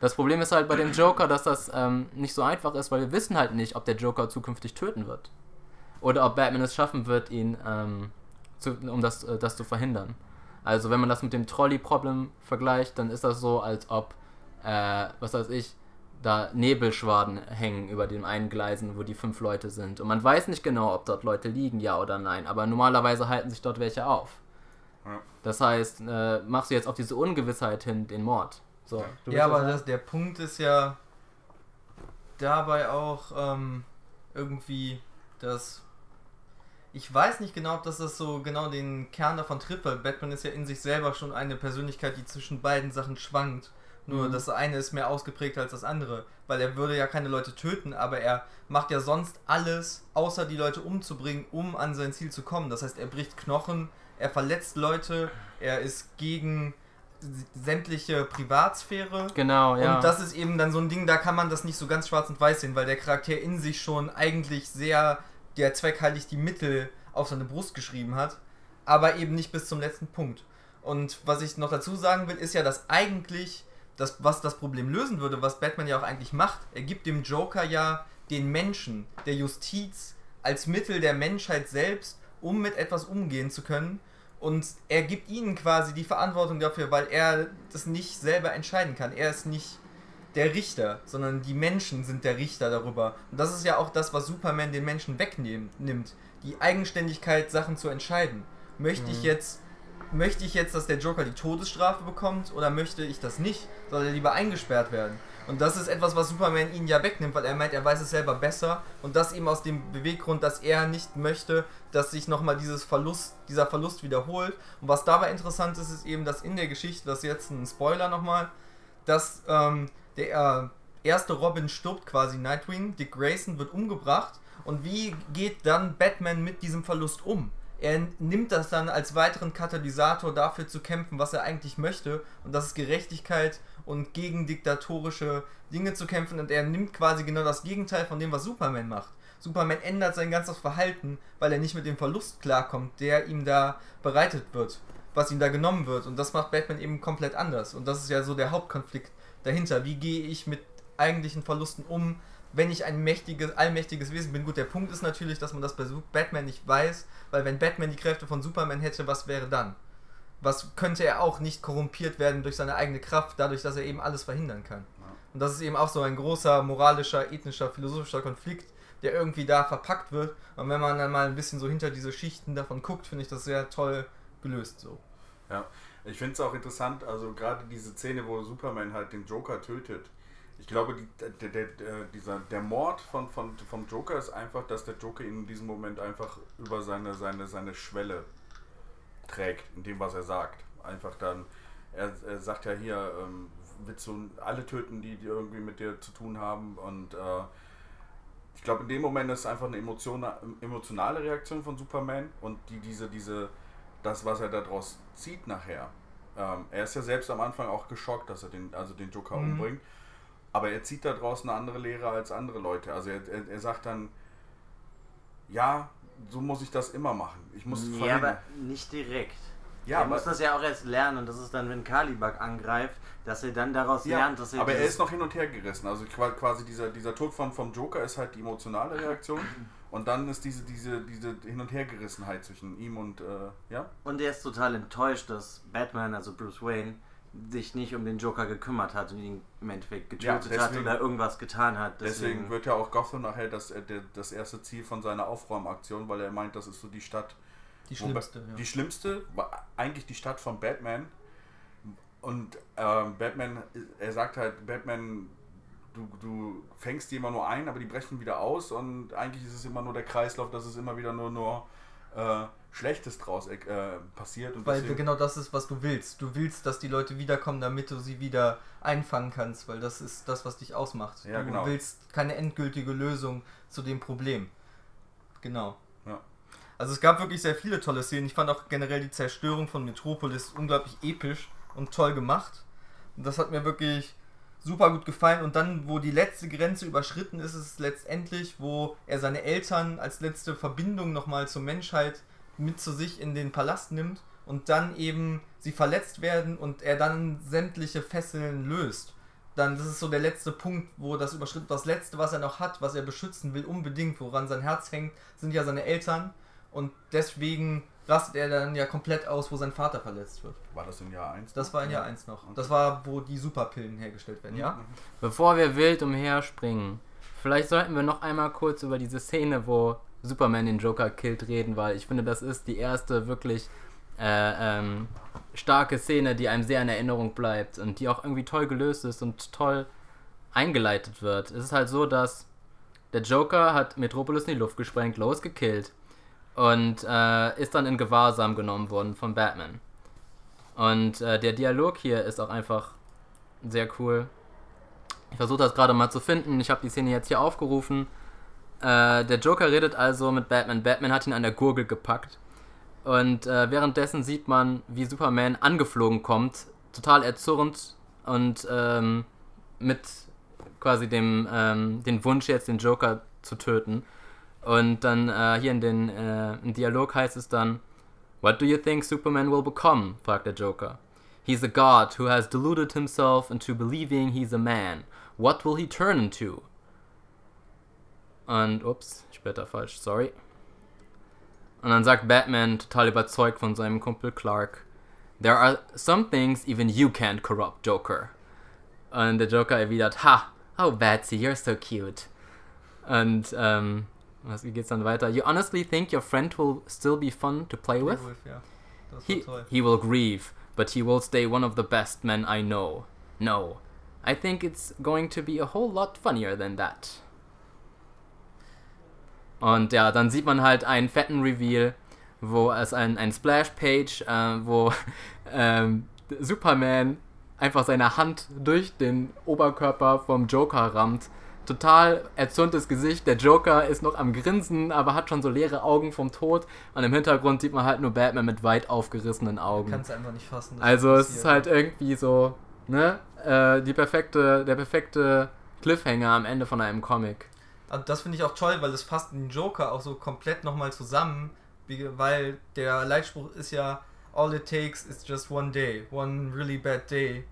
Das Problem ist halt bei dem Joker, dass das ähm, nicht so einfach ist, weil wir wissen halt nicht, ob der Joker zukünftig töten wird. Oder ob Batman es schaffen wird, ihn, ähm, zu, um das, äh, das zu verhindern. Also wenn man das mit dem Trolley-Problem vergleicht, dann ist das so, als ob, äh, was weiß ich, da Nebelschwaden hängen über den einen Gleisen, wo die fünf Leute sind. Und man weiß nicht genau, ob dort Leute liegen, ja oder nein. Aber normalerweise halten sich dort welche auf. Ja. Das heißt, äh, machst du jetzt auf diese Ungewissheit hin den Mord. So, ja, aber das, der Punkt ist ja dabei auch ähm, irgendwie, dass ich weiß nicht genau, ob das, das so genau den Kern davon trifft, weil Batman ist ja in sich selber schon eine Persönlichkeit, die zwischen beiden Sachen schwankt. Nur das eine ist mehr ausgeprägt als das andere, weil er würde ja keine Leute töten, aber er macht ja sonst alles, außer die Leute umzubringen, um an sein Ziel zu kommen. Das heißt, er bricht Knochen, er verletzt Leute, er ist gegen sämtliche Privatsphäre. Genau, ja. Und das ist eben dann so ein Ding, da kann man das nicht so ganz schwarz und weiß sehen, weil der Charakter in sich schon eigentlich sehr der Zweck heiligt die Mittel auf seine Brust geschrieben hat, aber eben nicht bis zum letzten Punkt. Und was ich noch dazu sagen will, ist ja, dass eigentlich das, was das Problem lösen würde, was Batman ja auch eigentlich macht, er gibt dem Joker ja den Menschen, der Justiz, als Mittel der Menschheit selbst, um mit etwas umgehen zu können. Und er gibt ihnen quasi die Verantwortung dafür, weil er das nicht selber entscheiden kann. Er ist nicht der Richter, sondern die Menschen sind der Richter darüber. Und das ist ja auch das, was Superman den Menschen wegnimmt. Die Eigenständigkeit, Sachen zu entscheiden. Möchte mhm. ich jetzt möchte ich jetzt, dass der Joker die Todesstrafe bekommt oder möchte ich das nicht? Soll er lieber eingesperrt werden? Und das ist etwas, was Superman ihn ja wegnimmt, weil er meint, er weiß es selber besser und das eben aus dem Beweggrund, dass er nicht möchte, dass sich nochmal dieses Verlust, dieser Verlust wiederholt. Und was dabei interessant ist, ist eben, dass in der Geschichte, das ist jetzt ein Spoiler nochmal, dass ähm, der äh, erste Robin stirbt quasi, Nightwing, Dick Grayson wird umgebracht. Und wie geht dann Batman mit diesem Verlust um? Er nimmt das dann als weiteren Katalysator dafür zu kämpfen, was er eigentlich möchte. Und das ist Gerechtigkeit und gegen diktatorische Dinge zu kämpfen und er nimmt quasi genau das Gegenteil von dem, was Superman macht. Superman ändert sein ganzes Verhalten, weil er nicht mit dem Verlust klarkommt, der ihm da bereitet wird, was ihm da genommen wird. Und das macht Batman eben komplett anders. Und das ist ja so der Hauptkonflikt dahinter. Wie gehe ich mit eigentlichen Verlusten um, wenn ich ein mächtiges, allmächtiges Wesen bin? Gut, der Punkt ist natürlich, dass man das bei Batman nicht weiß, weil wenn Batman die Kräfte von Superman hätte, was wäre dann? Was könnte er auch nicht korrumpiert werden durch seine eigene Kraft, dadurch, dass er eben alles verhindern kann? Und das ist eben auch so ein großer moralischer, ethnischer, philosophischer Konflikt, der irgendwie da verpackt wird. Und wenn man dann mal ein bisschen so hinter diese Schichten davon guckt, finde ich das sehr toll gelöst so. Ja, ich finde es auch interessant, also gerade diese Szene, wo Superman halt den Joker tötet. Ich glaube, der, der, der, dieser, der Mord von, von, vom Joker ist einfach, dass der Joker ihn in diesem Moment einfach über seine, seine, seine Schwelle trägt, in dem, was er sagt. Einfach dann, er, er sagt ja hier, ähm, willst du alle töten, die, die irgendwie mit dir zu tun haben und äh, ich glaube, in dem Moment ist es einfach eine emotionale Reaktion von Superman und die, diese, diese, das, was er daraus zieht nachher. Ähm, er ist ja selbst am Anfang auch geschockt, dass er den, also den Joker mhm. umbringt. Aber er zieht daraus eine andere Lehre als andere Leute. Also er, er, er sagt dann, ja, so muss ich das immer machen. Ich muss Ja, aber nicht direkt. Ja, er muss das ja auch erst lernen und das ist dann, wenn Kalibak angreift, dass er dann daraus ja, lernt, dass er. Aber er ist noch hin und her gerissen. Also quasi dieser, dieser Tod vom, vom Joker ist halt die emotionale Reaktion. Und dann ist diese, diese, diese Hin- und Hergerissenheit zwischen ihm und, äh, ja? Und er ist total enttäuscht, dass Batman, also Bruce Wayne, sich nicht um den Joker gekümmert hat und ihn im Endeffekt getötet ja, deswegen, hat oder irgendwas getan hat. Deswegen, deswegen wird ja auch Gotham nachher das, äh, das erste Ziel von seiner Aufräumaktion, weil er meint, das ist so die Stadt. Die schlimmste. ja. Die schlimmste war eigentlich die Stadt von Batman. Und ähm, Batman, er sagt halt, Batman, du, du fängst die immer nur ein, aber die brechen wieder aus und eigentlich ist es immer nur der Kreislauf, dass es immer wieder nur, nur äh, Schlechtes draus äh, passiert. Und weil genau das ist, was du willst. Du willst, dass die Leute wiederkommen, damit du sie wieder einfangen kannst, weil das ist das, was dich ausmacht. Ja, du genau. willst keine endgültige Lösung zu dem Problem. Genau. Ja. Also es gab wirklich sehr viele tolle Szenen. Ich fand auch generell die Zerstörung von Metropolis unglaublich episch und toll gemacht. Und das hat mir wirklich super gut gefallen. Und dann, wo die letzte Grenze überschritten ist, ist es letztendlich, wo er seine Eltern als letzte Verbindung nochmal zur Menschheit mit zu sich in den Palast nimmt und dann eben sie verletzt werden und er dann sämtliche Fesseln löst. Dann, das ist so der letzte Punkt, wo das überschritten, das letzte, was er noch hat, was er beschützen will, unbedingt, woran sein Herz hängt, sind ja seine Eltern. Und deswegen rastet er dann ja komplett aus, wo sein Vater verletzt wird. War das im Jahr 1? Das war im Jahr 1 noch. Das war, wo die Superpillen hergestellt werden, ja? Mhm. Bevor wir wild umherspringen, vielleicht sollten wir noch einmal kurz über diese Szene, wo Superman den Joker killt, reden, weil ich finde, das ist die erste wirklich äh, ähm, starke Szene, die einem sehr in Erinnerung bleibt und die auch irgendwie toll gelöst ist und toll eingeleitet wird. Es ist halt so, dass der Joker hat Metropolis in die Luft gesprengt, Lois gekillt und äh, ist dann in Gewahrsam genommen worden von Batman. Und äh, der Dialog hier ist auch einfach sehr cool. Ich versuche das gerade mal zu finden. Ich habe die Szene jetzt hier aufgerufen. Äh, der Joker redet also mit Batman. Batman hat ihn an der Gurgel gepackt. Und äh, währenddessen sieht man, wie Superman angeflogen kommt, total erzürnt und ähm, mit quasi dem ähm, den Wunsch jetzt den Joker zu töten. Und dann äh, hier in den äh, im Dialog heißt es dann, What do you think Superman will become? fragt der Joker. He's a god who has deluded himself into believing he's a man. What will he turn into? Und, ups, später falsch, sorry. Und dann sagt Batman, total überzeugt von seinem Kumpel Clark, There are some things even you can't corrupt, Joker. Und der Joker erwidert, Ha, oh Batsy, you're so cute. Und, ähm, was, geht's dann weiter? You honestly think your friend will still be fun to play with? with ja. he, he will grieve, but he will stay one of the best men I know. No, I think it's going to be a whole lot funnier than that. Und ja, dann sieht man halt einen fetten Reveal, wo es ein, ein Splash-Page, äh, wo ähm, Superman einfach seine Hand durch den Oberkörper vom Joker rammt. Total erzürntes Gesicht. Der Joker ist noch am Grinsen, aber hat schon so leere Augen vom Tod. Und im Hintergrund sieht man halt nur Batman mit weit aufgerissenen Augen. Kannst einfach nicht fassen. Also es ist halt irgendwie so ne? Äh, die perfekte, der perfekte Cliffhanger am Ende von einem Comic. Und das finde ich auch toll, weil es fasst den Joker auch so komplett nochmal zusammen, weil der Leitspruch ist ja All it takes is just one day, one really bad day,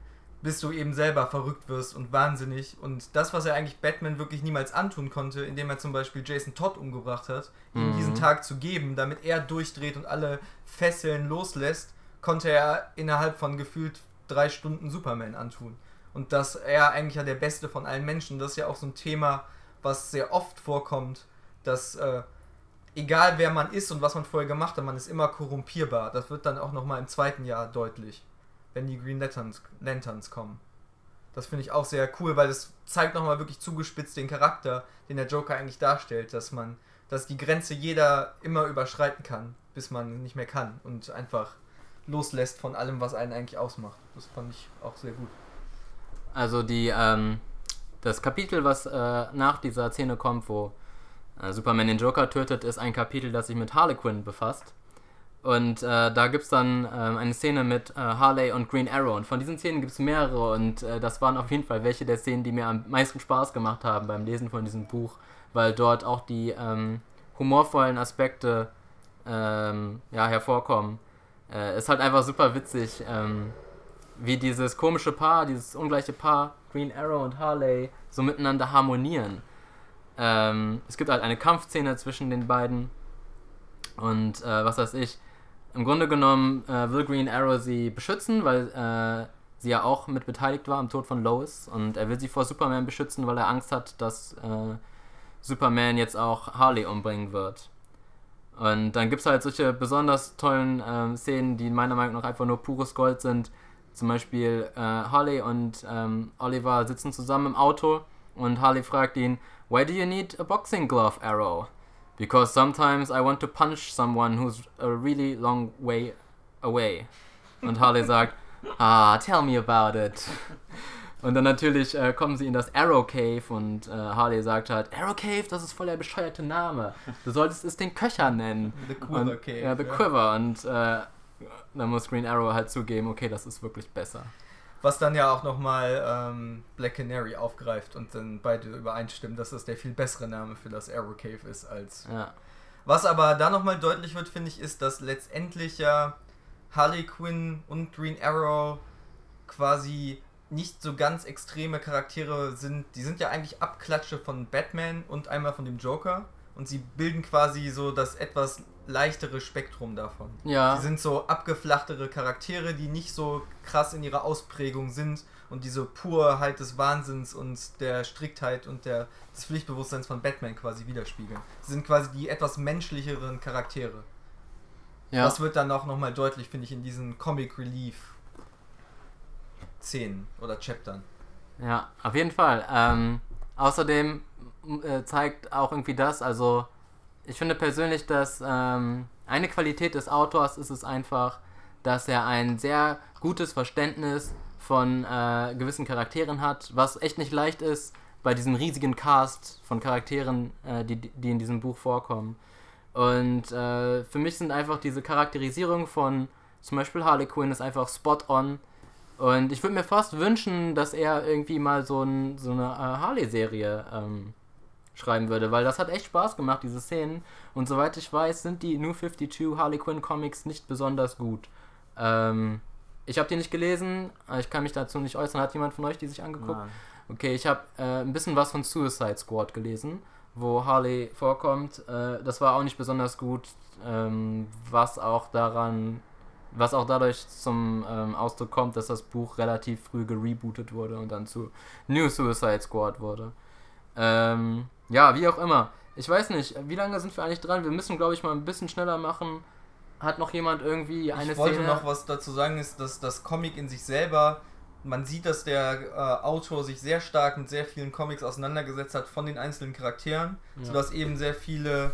bis du eben selber verrückt wirst und wahnsinnig. Und das, was er eigentlich Batman wirklich niemals antun konnte, indem er zum Beispiel Jason Todd umgebracht hat, ihm Mhm. diesen Tag zu geben, damit er durchdreht und alle Fesseln loslässt, konnte er innerhalb von gefühlt drei Stunden Superman antun. Und dass er eigentlich ja der Beste von allen Menschen, das ist ja auch so ein Thema, was sehr oft vorkommt, dass äh, egal wer man ist und was man vorher gemacht hat, man ist immer korrumpierbar. Das wird dann auch nochmal im zweiten Jahr deutlich, wenn die Green Lanterns, Lanterns kommen. Das finde ich auch sehr cool, weil das zeigt nochmal wirklich zugespitzt den Charakter, den der Joker eigentlich darstellt, dass man, dass die Grenze jeder immer überschreiten kann, bis man nicht mehr kann und einfach loslässt von allem, was einen eigentlich ausmacht. Das fand ich auch sehr gut. Also die, ähm, das Kapitel, was äh, nach dieser Szene kommt, wo äh, Superman den Joker tötet, ist ein Kapitel, das sich mit Harlequin befasst. Und äh, da gibt es dann ähm, eine Szene mit äh, Harley und Green Arrow. Und von diesen Szenen gibt es mehrere. Und äh, das waren auf jeden Fall welche der Szenen, die mir am meisten Spaß gemacht haben beim Lesen von diesem Buch. Weil dort auch die ähm, humorvollen Aspekte ähm, ja, hervorkommen. Äh, ist halt einfach super witzig, ähm, wie dieses komische Paar, dieses ungleiche Paar, Green Arrow und Harley, so miteinander harmonieren. Ähm, es gibt halt eine Kampfszene zwischen den beiden. Und äh, was weiß ich, im Grunde genommen äh, will Green Arrow sie beschützen, weil äh, sie ja auch mit beteiligt war am Tod von Lois. Und er will sie vor Superman beschützen, weil er Angst hat, dass äh, Superman jetzt auch Harley umbringen wird. Und dann gibt es halt solche besonders tollen ähm, Szenen, die meiner Meinung nach einfach nur pures Gold sind. Zum Beispiel äh, Harley und ähm, Oliver sitzen zusammen im Auto und Harley fragt ihn, Why do you need a boxing glove, Arrow? Because sometimes I want to punch someone who's a really long way away. Und Harley sagt, Ah, tell me about it. Und dann natürlich äh, kommen sie in das Arrow Cave und äh, Harley sagt halt, Arrow Cave, das ist voll der bescheuerte Name. Du solltest es den Köcher nennen. The Quiver Und, Cave. Ja, The Quiver. Und äh, dann muss Green Arrow halt zugeben, okay, das ist wirklich besser. Was dann ja auch nochmal ähm, Black Canary aufgreift und dann beide übereinstimmen, dass das der viel bessere Name für das Arrow Cave ist als. Ja. Was aber da nochmal deutlich wird, finde ich, ist, dass letztendlich ja Harley Quinn und Green Arrow quasi nicht so ganz extreme Charaktere sind. Die sind ja eigentlich Abklatsche von Batman und einmal von dem Joker. Und sie bilden quasi so das etwas leichtere Spektrum davon. Ja. Sie sind so abgeflachtere Charaktere, die nicht so krass in ihrer Ausprägung sind und diese Purheit des Wahnsinns und der Striktheit und der, des Pflichtbewusstseins von Batman quasi widerspiegeln. Sie sind quasi die etwas menschlicheren Charaktere. Ja. Das wird dann auch nochmal deutlich, finde ich, in diesen Comic Relief Szenen oder Chaptern. Ja, auf jeden Fall. Ähm, außerdem äh, zeigt auch irgendwie das, also ich finde persönlich, dass ähm, eine Qualität des Autors ist es einfach, dass er ein sehr gutes Verständnis von äh, gewissen Charakteren hat, was echt nicht leicht ist bei diesem riesigen Cast von Charakteren, äh, die, die in diesem Buch vorkommen. Und äh, für mich sind einfach diese Charakterisierung von zum Beispiel Harley Quinn ist einfach spot on. Und ich würde mir fast wünschen, dass er irgendwie mal so, ein, so eine äh, Harley-Serie ähm, schreiben würde, weil das hat echt Spaß gemacht, diese Szenen. Und soweit ich weiß, sind die New 52 Harley Quinn Comics nicht besonders gut. Ähm, ich habe die nicht gelesen, äh, ich kann mich dazu nicht äußern. Hat jemand von euch die sich angeguckt? Nein. Okay, ich habe äh, ein bisschen was von Suicide Squad gelesen, wo Harley vorkommt. Äh, das war auch nicht besonders gut, ähm, was auch daran, was auch dadurch zum ähm, Ausdruck kommt, dass das Buch relativ früh gerebootet wurde und dann zu New Suicide Squad wurde. Ähm, ja, wie auch immer. Ich weiß nicht, wie lange sind wir eigentlich dran? Wir müssen, glaube ich, mal ein bisschen schneller machen. Hat noch jemand irgendwie eine ich wollte Szene? noch was dazu sagen, ist, dass das Comic in sich selber, man sieht, dass der äh, Autor sich sehr stark mit sehr vielen Comics auseinandergesetzt hat von den einzelnen Charakteren, Ja. sodass eben sehr viele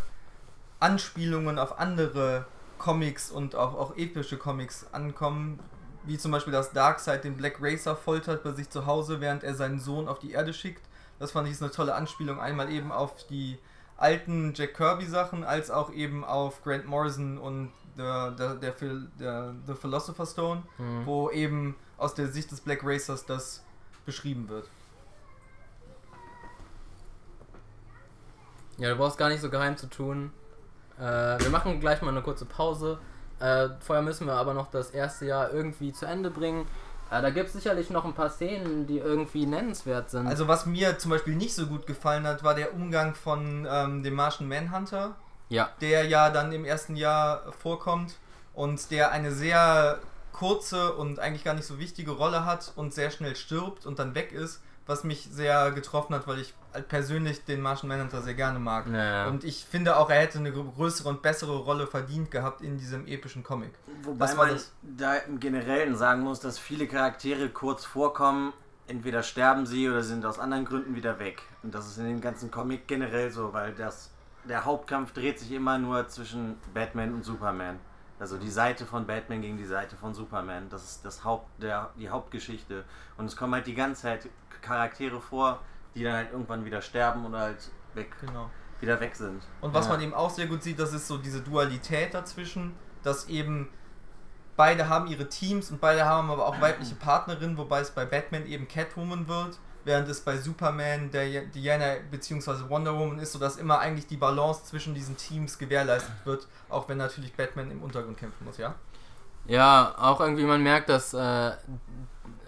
Anspielungen auf andere Comics und auch, auch epische Comics ankommen, wie zum Beispiel, dass Darkseid den Black Racer foltert bei sich zu Hause, während er seinen Sohn auf die Erde schickt. Das fand ich ist eine tolle Anspielung, einmal eben auf die alten Jack Kirby Sachen, als auch eben auf Grant Morrison und der, der, der, der The Philosopher's Stone, Mhm. wo eben aus der Sicht des Black Racers das beschrieben wird. Ja, du brauchst gar nicht so geheim zu tun. Äh, wir machen gleich mal eine kurze Pause. Äh, vorher müssen wir aber noch das erste Jahr irgendwie zu Ende bringen. Äh, da gibt es sicherlich noch ein paar Szenen, die irgendwie nennenswert sind. Also was mir zum Beispiel nicht so gut gefallen hat, war der Umgang von ähm, dem Martian Manhunter, ja. der ja dann im ersten Jahr vorkommt und der eine sehr kurze und eigentlich gar nicht so wichtige Rolle hat und sehr schnell stirbt und dann weg ist, was mich sehr getroffen hat, weil ich halt persönlich den Martian Manhunter sehr gerne mag. Ja. Und ich finde auch, er hätte eine größere und bessere Rolle verdient gehabt in diesem epischen Comic. Wobei Das war man das. da im Generellen sagen muss, dass viele Charaktere kurz vorkommen, entweder sterben sie oder sind aus anderen Gründen wieder weg. Und das ist in dem ganzen Comic generell so, weil das der Hauptkampf dreht sich immer nur zwischen Batman und Superman. Also die Seite von Batman gegen die Seite von Superman. Das ist das Haupt, der, die Hauptgeschichte. Und es kommen halt die ganze Zeit Charaktere vor, die dann halt irgendwann wieder sterben oder halt weg, Genau. wieder weg sind. Und was Ja. man eben auch sehr gut sieht, das ist so diese Dualität dazwischen, dass eben beide haben ihre Teams und beide haben aber auch weibliche Partnerinnen, wobei es bei Batman eben Catwoman wird, während es bei Superman der Diana bzw. Wonder Woman ist, sodass immer eigentlich die Balance zwischen diesen Teams gewährleistet wird, auch wenn natürlich Batman im Untergrund kämpfen muss, ja? Ja, auch irgendwie man merkt, dass äh,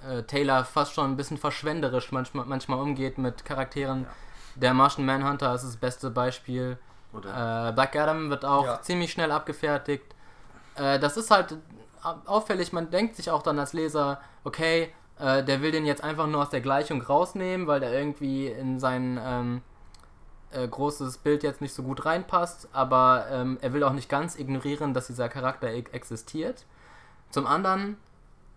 äh, Taylor fast schon ein bisschen verschwenderisch manchmal, manchmal umgeht mit Charakteren. Der Martian Manhunter ist das beste Beispiel. Äh, Black Adam wird auch Ja. ziemlich schnell abgefertigt. Äh, das ist halt au- auffällig, man denkt sich auch dann als Leser, okay, äh, der will den jetzt einfach nur aus der Gleichung rausnehmen, weil der irgendwie in sein ähm, äh, großes Bild jetzt nicht so gut reinpasst, aber ähm, er will auch nicht ganz ignorieren, dass dieser Charakter e existiert. Zum anderen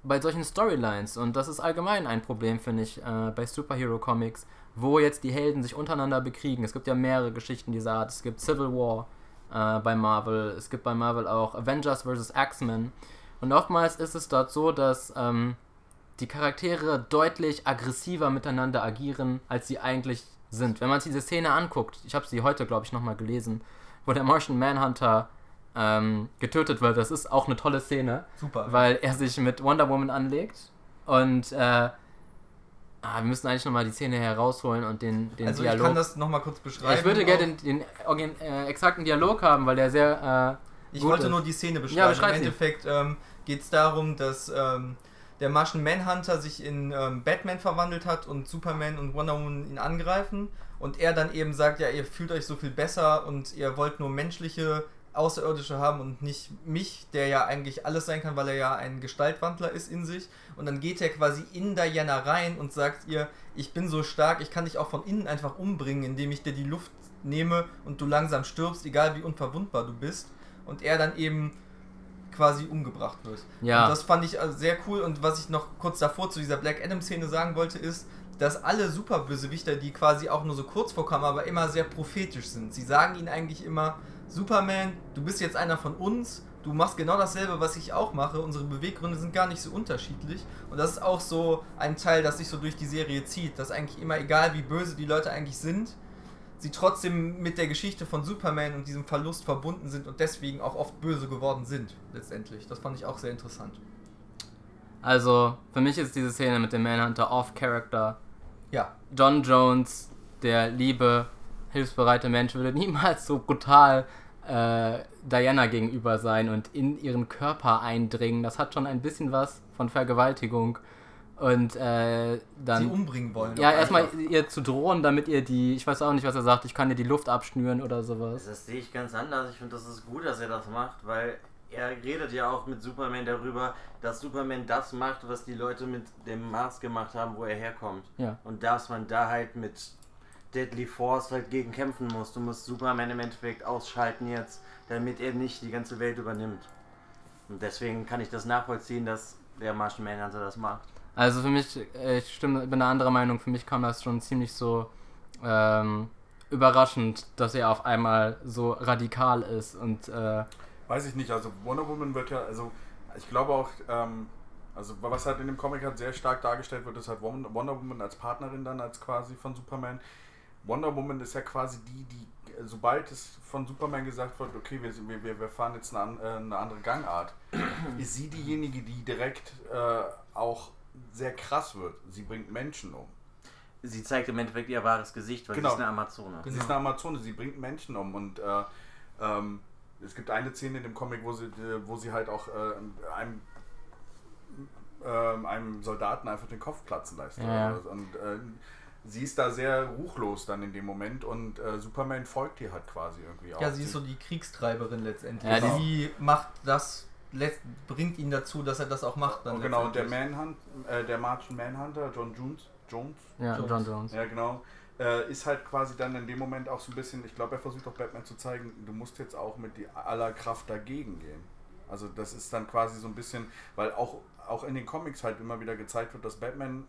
bei solchen Storylines, und das ist allgemein ein Problem, finde ich, äh, bei Superhero-Comics, wo jetzt die Helden sich untereinander bekriegen. Es gibt ja mehrere Geschichten dieser Art. Es gibt Civil War äh, bei Marvel, es gibt bei Marvel auch Avengers vs. X-Men. Und oftmals ist es dort so, dass ähm, die Charaktere deutlich aggressiver miteinander agieren, als sie eigentlich sind. Wenn man sich diese Szene anguckt, ich habe sie heute, glaube ich, nochmal gelesen, wo der Martian Manhunter ähm, getötet wird, das ist auch eine tolle Szene Super. weil er sich mit Wonder Woman anlegt und äh, ah, wir müssen eigentlich nochmal die Szene herausholen und den, den also ich Dialog. kann das nochmal kurz beschreiben. ich würde gerne den, den äh, exakten Dialog haben, weil der sehr äh, Ich wollte ist. nur die Szene Ja, beschreiben. beschreib Im. Endeffekt ähm, geht es darum, dass ähm, der Martian Manhunter sich in ähm, Batman verwandelt hat und Superman und Wonder Woman ihn angreifen und er dann eben sagt, ja, ihr fühlt euch so viel besser und ihr wollt nur menschliche Außerirdische haben und nicht mich, der ja eigentlich alles sein kann, weil er ja ein Gestaltwandler ist in sich. Und dann geht er quasi in Diana rein und sagt ihr, ich bin so stark, ich kann dich auch von innen einfach umbringen, indem ich dir die Luft nehme und du langsam stirbst, egal wie unverwundbar du bist. Und er dann eben quasi umgebracht wird. Ja. Und das fand ich also sehr cool. Und was ich noch kurz davor zu dieser Black Adam-Szene sagen wollte, ist, dass alle Superbösewichter, die quasi auch nur so kurz vorkommen, aber immer sehr prophetisch sind. Sie sagen ihnen eigentlich immer, Superman, du bist jetzt einer von uns, du machst genau dasselbe, was ich auch mache, unsere Beweggründe sind gar nicht so unterschiedlich. Und das ist auch so ein Teil, das sich so durch die Serie zieht, dass eigentlich immer, egal wie böse die Leute eigentlich sind, sie trotzdem mit der Geschichte von Superman und diesem Verlust verbunden sind und deswegen auch oft böse geworden sind, letztendlich. Das fand ich auch sehr interessant. Also, für mich ist diese Szene mit dem Manhunter off-Character. Ja, John Jones, der liebe, hilfsbereite Mensch, würde niemals so brutal äh, Diana gegenüber sein und in ihren Körper eindringen. Das hat schon ein bisschen was von Vergewaltigung. Und äh, sie dann. umbringen wollen. Ja, erstmal ihr zu drohen, damit ihr die, ich weiß auch nicht, was er sagt, ich kann dir die Luft abschnüren oder sowas. Das sehe ich ganz anders. Ich finde, das ist gut, dass er das macht, weil er redet ja auch mit Superman darüber, dass Superman das macht, was die Leute mit dem Mars gemacht haben, wo er herkommt. Ja. Und dass man da halt mit Deadly Force halt gegen kämpfen muss. Du musst Superman im Endeffekt ausschalten jetzt, damit er nicht die ganze Welt übernimmt. Und deswegen kann ich das nachvollziehen, dass der Martian Manhunter das macht. Also für mich, äh, ich stimme, bin eine andere Meinung, für mich kam das schon ziemlich so ähm, überraschend, dass er auf einmal so radikal ist und äh, Weiß ich nicht, also Wonder Woman wird ja, also ich glaube auch, ähm, also was halt in dem Comic halt sehr stark dargestellt wird, ist halt Wonder Wonder Woman als Partnerin dann, als quasi von Superman. Wonder Woman ist ja quasi die, die, sobald es von Superman gesagt wird, okay, wir, wir- wir, fahren jetzt eine, äh, eine andere Gangart, ist sie diejenige, die direkt äh, auch sehr krass wird. Sie bringt Menschen um. Sie zeigt im Endeffekt ihr wahres Gesicht, weil Genau. sie ist eine Amazone. Sie ist eine Amazone, sie bringt Menschen um und äh, ähm, es gibt eine Szene in dem Comic, wo sie, äh, wo sie halt auch äh, einem, ähm, einem Soldaten einfach den Kopf platzen lässt. Ja, ja. Und äh, sie ist da sehr ruchlos dann in dem Moment und äh, Superman folgt ihr halt quasi irgendwie auch. Ja, sie ist so die Kriegstreiberin letztendlich. Ja, die- sie macht das, letzt- bringt ihn dazu, dass er das auch macht. Dann und genau, und der. Manhunt, äh, der Martian Manhunter, John Jones, Jones, Ja, Jones. John Jones. Ja, genau. Äh, ist halt quasi dann in dem Moment auch so ein bisschen, ich glaube, er versucht auch Batman zu zeigen, du musst jetzt auch mit die aller Kraft dagegen gehen. Also das ist dann quasi so ein bisschen, weil auch, auch in den Comics halt immer wieder gezeigt wird, dass Batman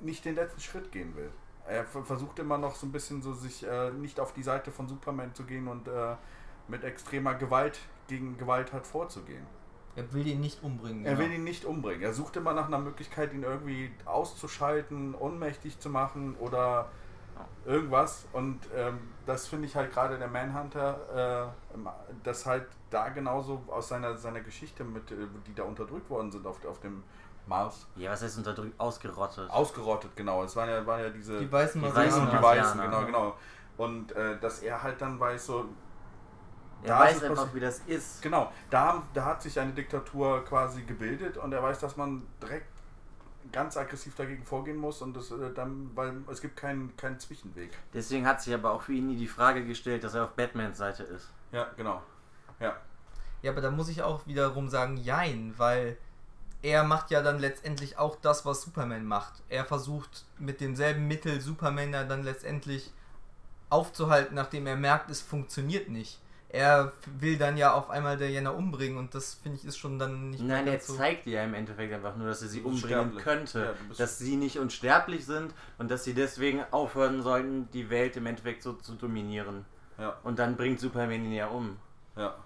nicht den letzten Schritt gehen will. Er ver- versucht immer noch so ein bisschen so sich äh, nicht auf die Seite von Superman zu gehen und äh, mit extremer Gewalt gegen Gewalt halt vorzugehen. Er will ihn nicht umbringen. Er genau. will ihn nicht umbringen. Er sucht immer nach einer Möglichkeit, ihn irgendwie auszuschalten, ohnmächtig zu machen oder irgendwas. Und ähm, das finde ich halt gerade der Manhunter, äh, das halt da genauso aus seiner, seiner Geschichte, mit, äh, die da unterdrückt worden sind auf, auf dem Mars. Ja, was heißt unterdrückt? Ausgerottet. Ausgerottet, genau. Es waren ja, waren ja diese Die weißen Die und die Marsianer. Weißen, genau, genau. Und äh, dass er halt dann weiß, so, er da weiß ist es einfach, wie das ist. Genau, da, da hat sich eine Diktatur quasi gebildet und er weiß, dass man direkt ganz aggressiv dagegen vorgehen muss und das äh, dann, weil es gibt keinen, keinen Zwischenweg. Deswegen hat sich aber auch für ihn nie die Frage gestellt, dass er auf Batmans Seite ist. Ja, genau. Ja. Ja, aber da muss ich auch wiederum sagen, jein, weil er macht ja dann letztendlich auch das, was Superman macht. Er versucht mit denselben Mitteln Superman ja dann letztendlich aufzuhalten, nachdem er merkt, es funktioniert nicht. Er will dann ja auf einmal Diana umbringen und das finde ich ist schon dann nicht mehr Nein, er so. zeigt ihr im Endeffekt einfach nur, dass er sie umbringen könnte. Ja, dass sie nicht unsterblich sind und dass sie deswegen aufhören sollten, die Welt im Endeffekt so zu dominieren. Ja, Und dann bringt Superman ihn ja um. ja.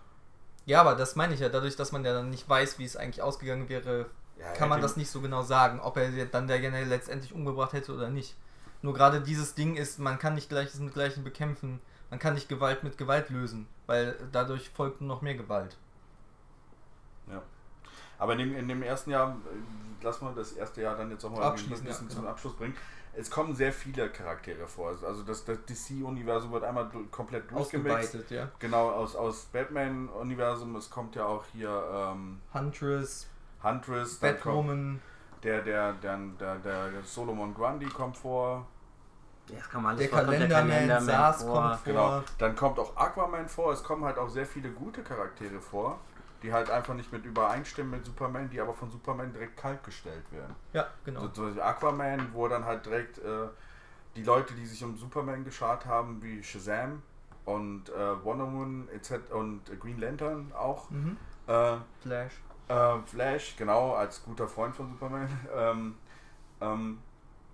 Ja, aber das meine ich ja, dadurch, dass man ja dann nicht weiß, wie es eigentlich ausgegangen wäre, Ja, kann man das nicht so genau sagen, ob er dann Diana letztendlich umgebracht hätte oder nicht. Nur gerade dieses Ding ist, man kann nicht Gleiches mit Gleichem bekämpfen. Man kann nicht Gewalt mit Gewalt lösen, weil dadurch folgt noch mehr Gewalt. Ja. Aber in dem, in dem ersten Jahr, äh, lass mal das erste Jahr dann jetzt auch mal ein bisschen ja, zum genau. Abschluss bringen. Es kommen sehr viele Charaktere vor. Also das, das DC-Universum wird einmal komplett durchgemixt. Ausgeweitet, ja. Genau, aus, aus Batman-Universum. Es kommt ja auch hier ähm, Huntress, Huntress, Batwoman, der, der, der, der, der Solomon Grundy kommt vor. Ja, das kann man alles der Kalenderman, SARS vor. kommt vor. Genau. Dann kommt auch Aquaman vor. Es kommen halt auch sehr viele gute Charaktere vor, die halt einfach nicht mit übereinstimmen mit Superman, die aber von Superman direkt kalt gestellt werden. Ja, genau. So, zum Beispiel Aquaman, wo dann halt direkt äh, die Leute, die sich um Superman geschart haben, wie Shazam und äh, Wonder Woman etc. und Green Lantern auch. Mhm. Äh, Flash. äh, Flash, genau, als guter Freund von Superman. Ähm, ähm,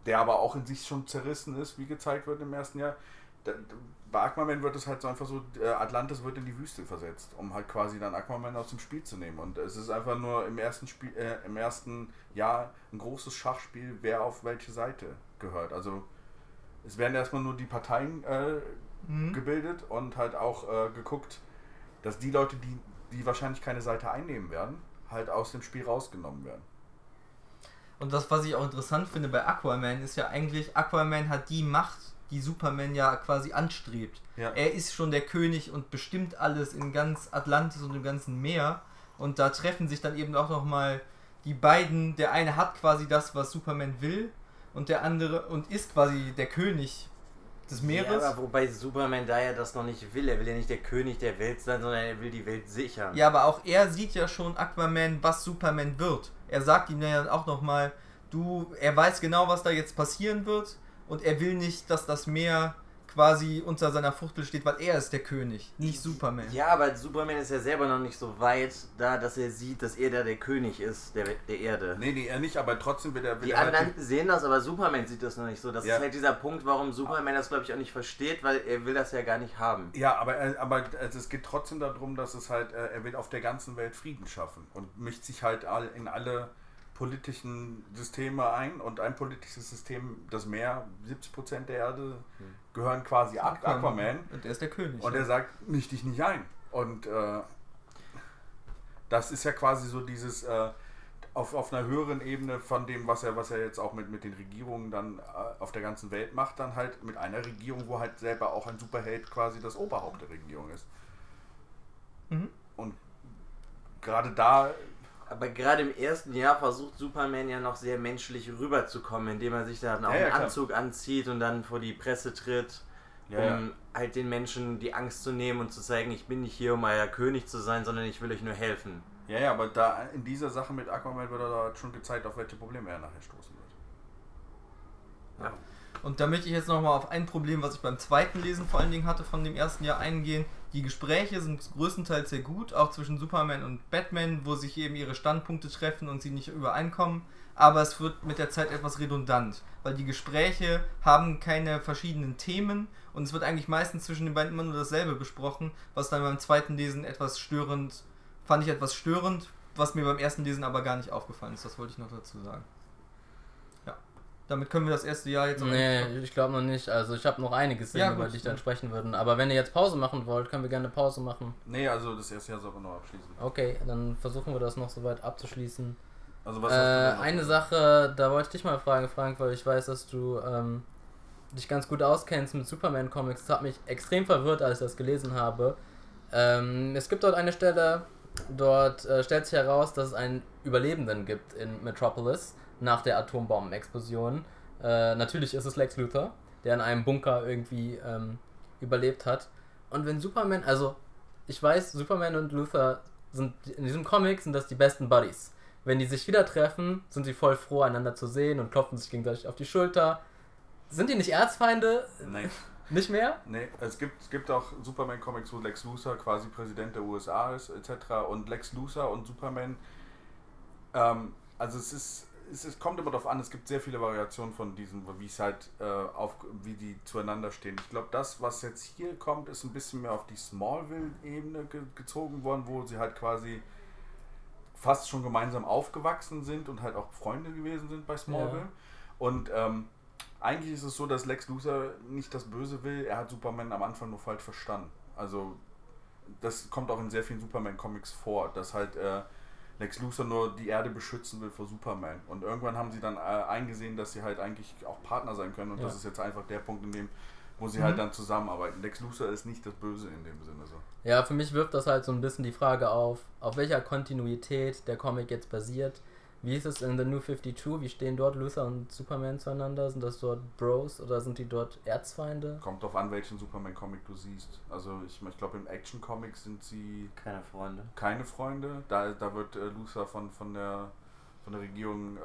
der aber auch in sich schon zerrissen ist, wie gezeigt wird im ersten Jahr. Da, bei Aquaman wird es halt so einfach so, äh, Atlantis wird in die Wüste versetzt, um halt quasi dann Aquaman aus dem Spiel zu nehmen. Und es ist einfach nur im ersten Spiel, äh, im ersten Jahr ein großes Schachspiel, wer auf welche Seite gehört. Also es werden erstmal nur die Parteien äh, Mhm. gebildet und halt auch äh, geguckt, dass die Leute, die, die wahrscheinlich keine Seite einnehmen werden, halt aus dem Spiel rausgenommen werden. Und das, was ich auch interessant finde bei Aquaman, ist ja eigentlich, Aquaman hat die Macht, die Superman ja quasi anstrebt. Ja. Er ist schon der König und bestimmt alles in ganz Atlantis und im ganzen Meer. Und da treffen sich dann eben auch nochmal die beiden. Der eine hat quasi das, was Superman will, und der andere und ist quasi der König des Meeres. Ja, aber wobei Superman da ja das noch nicht will. Er will ja nicht der König der Welt sein, sondern er will die Welt sichern. Ja, aber auch er sieht ja schon Aquaman, was Superman wird. Er sagt ihm ja auch nochmal, du, er weiß genau, was da jetzt passieren wird und er will nicht, dass das Meer quasi unter seiner Fuchtel steht, weil er ist der König, nicht Superman. Ja, aber Superman ist ja selber noch nicht so weit da, dass er sieht, dass er da der König ist der, der Erde. Nee, nee, er nicht, aber trotzdem will er. Will Die er halt anderen sehen das, aber Superman sieht das noch nicht so. Das Ja. ist halt dieser Punkt, warum Superman das, glaube ich, auch nicht versteht, weil er will das ja gar nicht haben. ja, aber, er- aber also es geht trotzdem darum, dass es halt, äh, er will auf der ganzen Welt Frieden schaffen und mischt sich halt all, in alle politischen Systeme ein und ein politisches System, das Meer, 70% der Erde gehören quasi Aqu- Aquaman Und er ist der König. Und ja. er sagt, misch dich nicht ein. Und äh, das ist ja quasi so dieses, äh, auf, auf einer höheren Ebene von dem, was er, was er jetzt auch mit, mit den Regierungen dann äh, auf der ganzen Welt macht, dann halt mit einer Regierung, wo halt selber auch ein Superheld quasi das Oberhaupt der Regierung ist. Mhm. Und gerade da, Aber gerade im ersten Jahr versucht Superman ja noch sehr menschlich rüberzukommen, indem er sich dann auch Ja, ja, einen klar. Anzug anzieht und dann vor die Presse tritt, Ja, um halt den Menschen die Angst zu nehmen und zu zeigen, ich bin nicht hier, um euer König zu sein, sondern ich will euch nur helfen. ja, ja, aber da in dieser Sache mit Aquaman wird er da schon gezeigt, auf welche Probleme er nachher stoßen wird. Ja. Und da möchte ich jetzt nochmal auf ein Problem, was ich beim zweiten Lesen vor allen Dingen hatte von dem ersten Jahr eingehen. Die Gespräche sind größtenteils sehr gut, auch zwischen Superman und Batman, wo sich eben ihre Standpunkte treffen und sie nicht übereinkommen. Aber es wird mit der Zeit etwas redundant, weil die Gespräche haben keine verschiedenen Themen und es wird eigentlich meistens zwischen den beiden immer nur dasselbe besprochen, was dann beim zweiten Lesen etwas störend, fand ich etwas störend, was mir beim ersten Lesen aber gar nicht aufgefallen ist. Das wollte ich noch dazu sagen. Damit können wir das erste Jahr jetzt auch Nee, ich glaube noch nicht. Also ich habe noch einige Szenen, Ja, über die ich dann sprechen würden. Aber wenn ihr jetzt Pause machen wollt, können wir gerne Pause machen. Nee, also das erste Jahr soll man noch abschließen. Okay, dann versuchen wir das noch soweit abzuschließen. Also was Äh, hast du denn noch? eine Sache, da wollte ich dich mal fragen, Frank, weil ich weiß, dass du ähm, dich ganz gut auskennst mit Superman-Comics. Das hat mich extrem verwirrt, als ich das gelesen habe. Ähm, es gibt dort eine Stelle, dort äh, stellt sich heraus, dass es einen Überlebenden gibt in Metropolis nach der Atombombenexplosion. Äh, natürlich ist es Lex Luthor, der in einem Bunker irgendwie ähm, überlebt hat. Und wenn Superman, also ich weiß, Superman und Luthor sind in diesem Comic sind das die besten Buddies. Wenn die sich wieder treffen, sind sie voll froh, einander zu sehen und klopfen sich gegenseitig auf die Schulter. Sind die nicht Erzfeinde? Nee, Nicht mehr? nee, es gibt, es gibt auch Superman-Comics, wo Lex Luthor quasi Präsident der USA ist, etc. Und Lex Luthor und Superman, ähm, also es ist, es, es kommt immer darauf an, es gibt sehr viele Variationen von diesem, wie es halt äh, auf, wie die zueinander stehen. Ich glaube, das, was jetzt hier kommt, ist ein bisschen mehr auf die Smallville-Ebene ge gezogen worden, wo sie halt quasi fast schon gemeinsam aufgewachsen sind und halt auch Freunde gewesen sind bei Smallville. Ja. Und ähm, eigentlich ist es so, dass Lex Luthor nicht das Böse will, er hat Superman am Anfang nur falsch verstanden. Also das kommt auch in sehr vielen Superman-Comics vor, dass halt äh, Lex Luthor nur die Erde beschützen will vor Superman. Und irgendwann haben sie dann äh, eingesehen, dass sie halt eigentlich auch Partner sein können und Ja. das ist jetzt einfach der Punkt, in dem wo sie Mhm. halt dann zusammenarbeiten. Lex Luthor ist nicht das Böse in dem Sinne so. Ja, für mich wirft das halt so ein bisschen die Frage auf, auf welcher Kontinuität der Comic jetzt basiert. Wie ist es in The New 52? Wie stehen dort Luthor und Superman zueinander? Sind das dort Bros oder sind die dort Erzfeinde? Kommt drauf an, welchen Superman-Comic du siehst. Also ich, ich glaube im Action-Comic sind sie Keine Freunde. keine Freunde. Da, da wird äh, Luthor von, von, der, von der Regierung äh,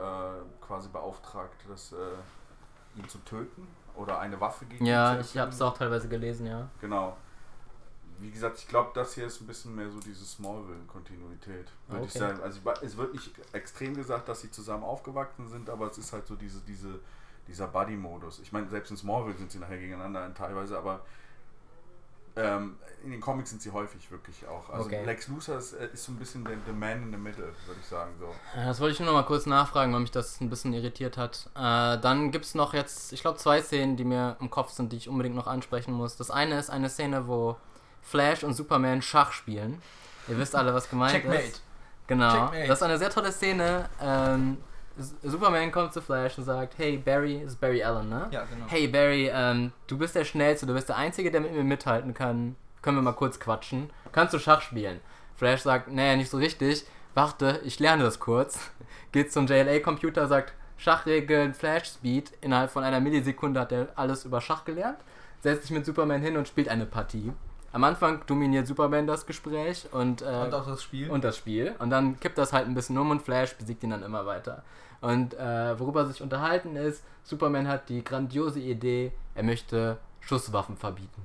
quasi beauftragt, das, äh, ihn zu töten oder eine Waffe gegen Ja, ihn zu ich habe es auch teilweise gelesen, ja. Genau. Wie gesagt, ich glaube, das hier ist ein bisschen mehr so diese Smallville-Kontinuität, würde ich Okay. sagen. Also ich wa- es wird nicht extrem gesagt, dass sie zusammen aufgewachsen sind, aber es ist halt so diese, diese, dieser Buddy-Modus. Ich meine, selbst in Smallville sind sie nachher gegeneinander teilweise, aber ähm, in den Comics sind sie häufig wirklich auch. Also Okay. Lex Luthor ist, äh, ist so ein bisschen der, der Man in the Middle, würde ich sagen. So. Das wollte ich nur noch mal kurz nachfragen, weil mich das ein bisschen irritiert hat. Äh, dann gibt es noch jetzt, ich glaube, zwei Szenen, die mir im Kopf sind, die ich unbedingt noch ansprechen muss. Das eine ist eine Szene, wo Flash und Superman Schach spielen. Ihr wisst alle, was gemeint Checkmate. ist. Genau. Checkmate. Das ist eine sehr tolle Szene. Ähm, Superman kommt zu Flash und sagt, hey Barry, das ist Barry Allen, ne? Ja, genau. Hey Barry, ähm, du bist der Schnellste, du bist der Einzige, der mit mir mithalten kann. Können wir mal kurz quatschen? Kannst du Schach spielen? Flash sagt, nee, nicht so richtig. Warte, ich lerne das kurz. Geht zum JLA-Computer, sagt Schachregeln, Flash Speed. Innerhalb von einer Millisekunde hat er alles über Schach gelernt. Setzt sich mit Superman hin und spielt eine Partie. Am Anfang dominiert Superman das Gespräch und, äh, Und auch das Spiel. und das Spiel. Und dann kippt das halt ein bisschen um und Flash besiegt ihn dann immer weiter. Und äh, worüber sich unterhalten ist, Superman hat die grandiose Idee, er möchte Schusswaffen verbieten.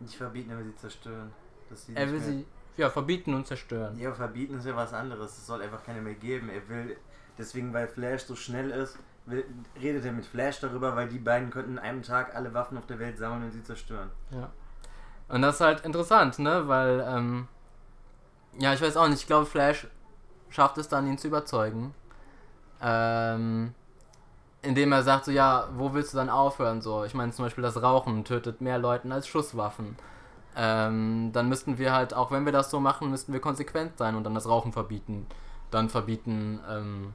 Nicht verbieten, aber sie zerstören. Dass sie Er will mehr- sie ja, verbieten und zerstören. Ja, verbieten ist ja was anderes. Es soll einfach keine mehr geben. Er will, deswegen, weil Flash so schnell ist, will, redet er mit Flash darüber, weil die beiden könnten in einem Tag alle Waffen auf der Welt sammeln und sie zerstören. Ja. Und das ist halt interessant, ne? Weil, ähm, ja, ich weiß auch nicht, ich glaube, Flash schafft es dann, ihn zu überzeugen. Ähm, indem er sagt, so, ja, wo willst du dann aufhören? So, ich meine, zum Beispiel das Rauchen tötet mehr Leuten als Schusswaffen. Ähm, dann müssten wir halt, auch wenn wir das so machen, müssten wir konsequent sein und dann das Rauchen verbieten. dann verbieten, ähm,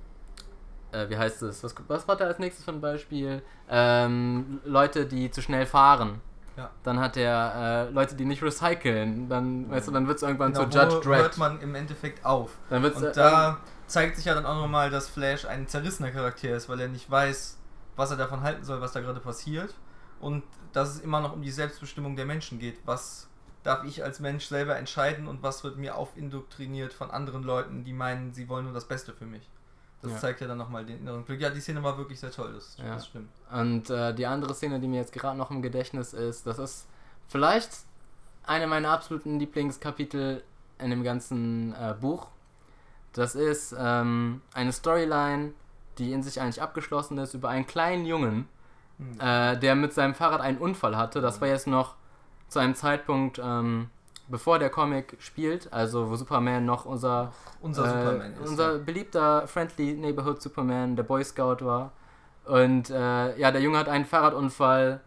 äh, wie heißt es, was, was war da als nächstes für ein Beispiel? Ähm, Leute, die zu schnell fahren. Ja. Dann hat er äh, Leute, die nicht recyceln. Dann, weißt du, dann wird es irgendwann Genau, zu Judge Dredd. hört man im Endeffekt auf. Dann wird's, Und äh, da zeigt sich ja dann auch nochmal, dass Flash ein zerrissener Charakter ist, weil er nicht weiß, was er davon halten soll, was da gerade passiert. Und dass es immer noch um die Selbstbestimmung der Menschen geht. Was darf ich als Mensch selber entscheiden und was wird mir aufindoktriniert von anderen Leuten, die meinen, sie wollen nur das Beste für mich. Das Ja. zeigt ja dann nochmal den inneren Glück. Ja, die Szene war wirklich sehr toll, das, Ja. das stimmt. Und äh, die andere Szene, die mir jetzt gerade noch im Gedächtnis ist, das ist vielleicht eine meiner absoluten Lieblingskapitel in dem ganzen äh, Buch. Das ist ähm, eine Storyline, die in sich eigentlich abgeschlossen ist, über einen kleinen Jungen, Hm. äh, der mit seinem Fahrrad einen Unfall hatte. Das war jetzt noch zu einem Zeitpunkt, ähm, bevor der Comic spielt, also wo Superman noch unser Unser äh, Superman ist. Unser ja. beliebter Friendly Neighborhood Superman, der Boy Scout war. Und äh, ja, der Junge hat einen Fahrradunfall.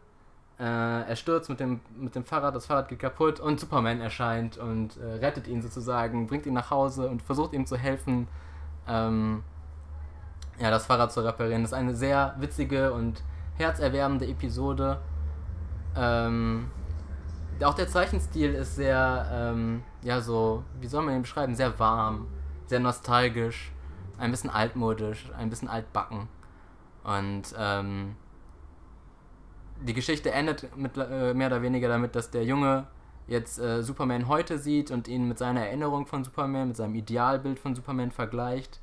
Äh, er stürzt mit dem, mit dem Fahrrad, das Fahrrad geht kaputt und Superman erscheint und äh, rettet ihn sozusagen, bringt ihn nach Hause und versucht ihm zu helfen, ähm, ja, das Fahrrad zu reparieren. Das ist eine sehr witzige und herzerwärmende Episode. Ähm, auch der Zeichenstil ist sehr, ähm, ja, so, wie soll man ihn beschreiben? Sehr warm, sehr nostalgisch, ein bisschen altmodisch, ein bisschen altbacken. Und ähm, die Geschichte endet mit, äh, mehr oder weniger damit, dass der Junge jetzt äh, Superman heute sieht und ihn mit seiner Erinnerung von Superman, mit seinem Idealbild von Superman vergleicht.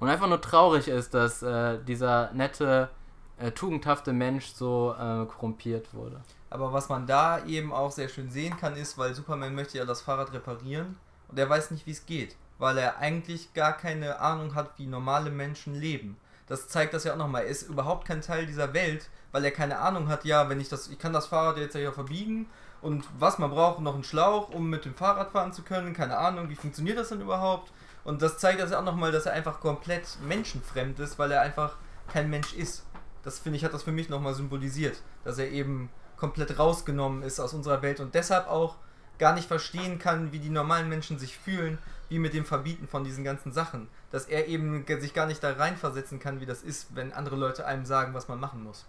Und einfach nur traurig ist, dass äh, dieser nette, äh, tugendhafte Mensch so äh, korrumpiert wurde. Aber was man da eben auch sehr schön sehen kann, ist, weil Superman möchte ja das Fahrrad reparieren und er weiß nicht, wie es geht, weil er eigentlich gar keine Ahnung hat, wie normale Menschen leben. Das zeigt das ja auch nochmal. Er ist überhaupt kein Teil dieser Welt, weil er keine Ahnung hat, ja, wenn ich das, ich kann das Fahrrad jetzt ja verbiegen und was man braucht, noch einen Schlauch, um mit dem Fahrrad fahren zu können, keine Ahnung, wie funktioniert das denn überhaupt? Und das zeigt das ja auch nochmal, dass er einfach komplett menschenfremd ist, weil er einfach kein Mensch ist. Das finde ich, hat das für mich nochmal symbolisiert, dass er eben komplett rausgenommen ist aus unserer Welt und deshalb auch gar nicht verstehen kann, wie die normalen Menschen sich fühlen, wie mit dem Verbieten von diesen ganzen Sachen. Dass er eben sich gar nicht da reinversetzen kann, wie das ist, wenn andere Leute einem sagen, was man machen muss.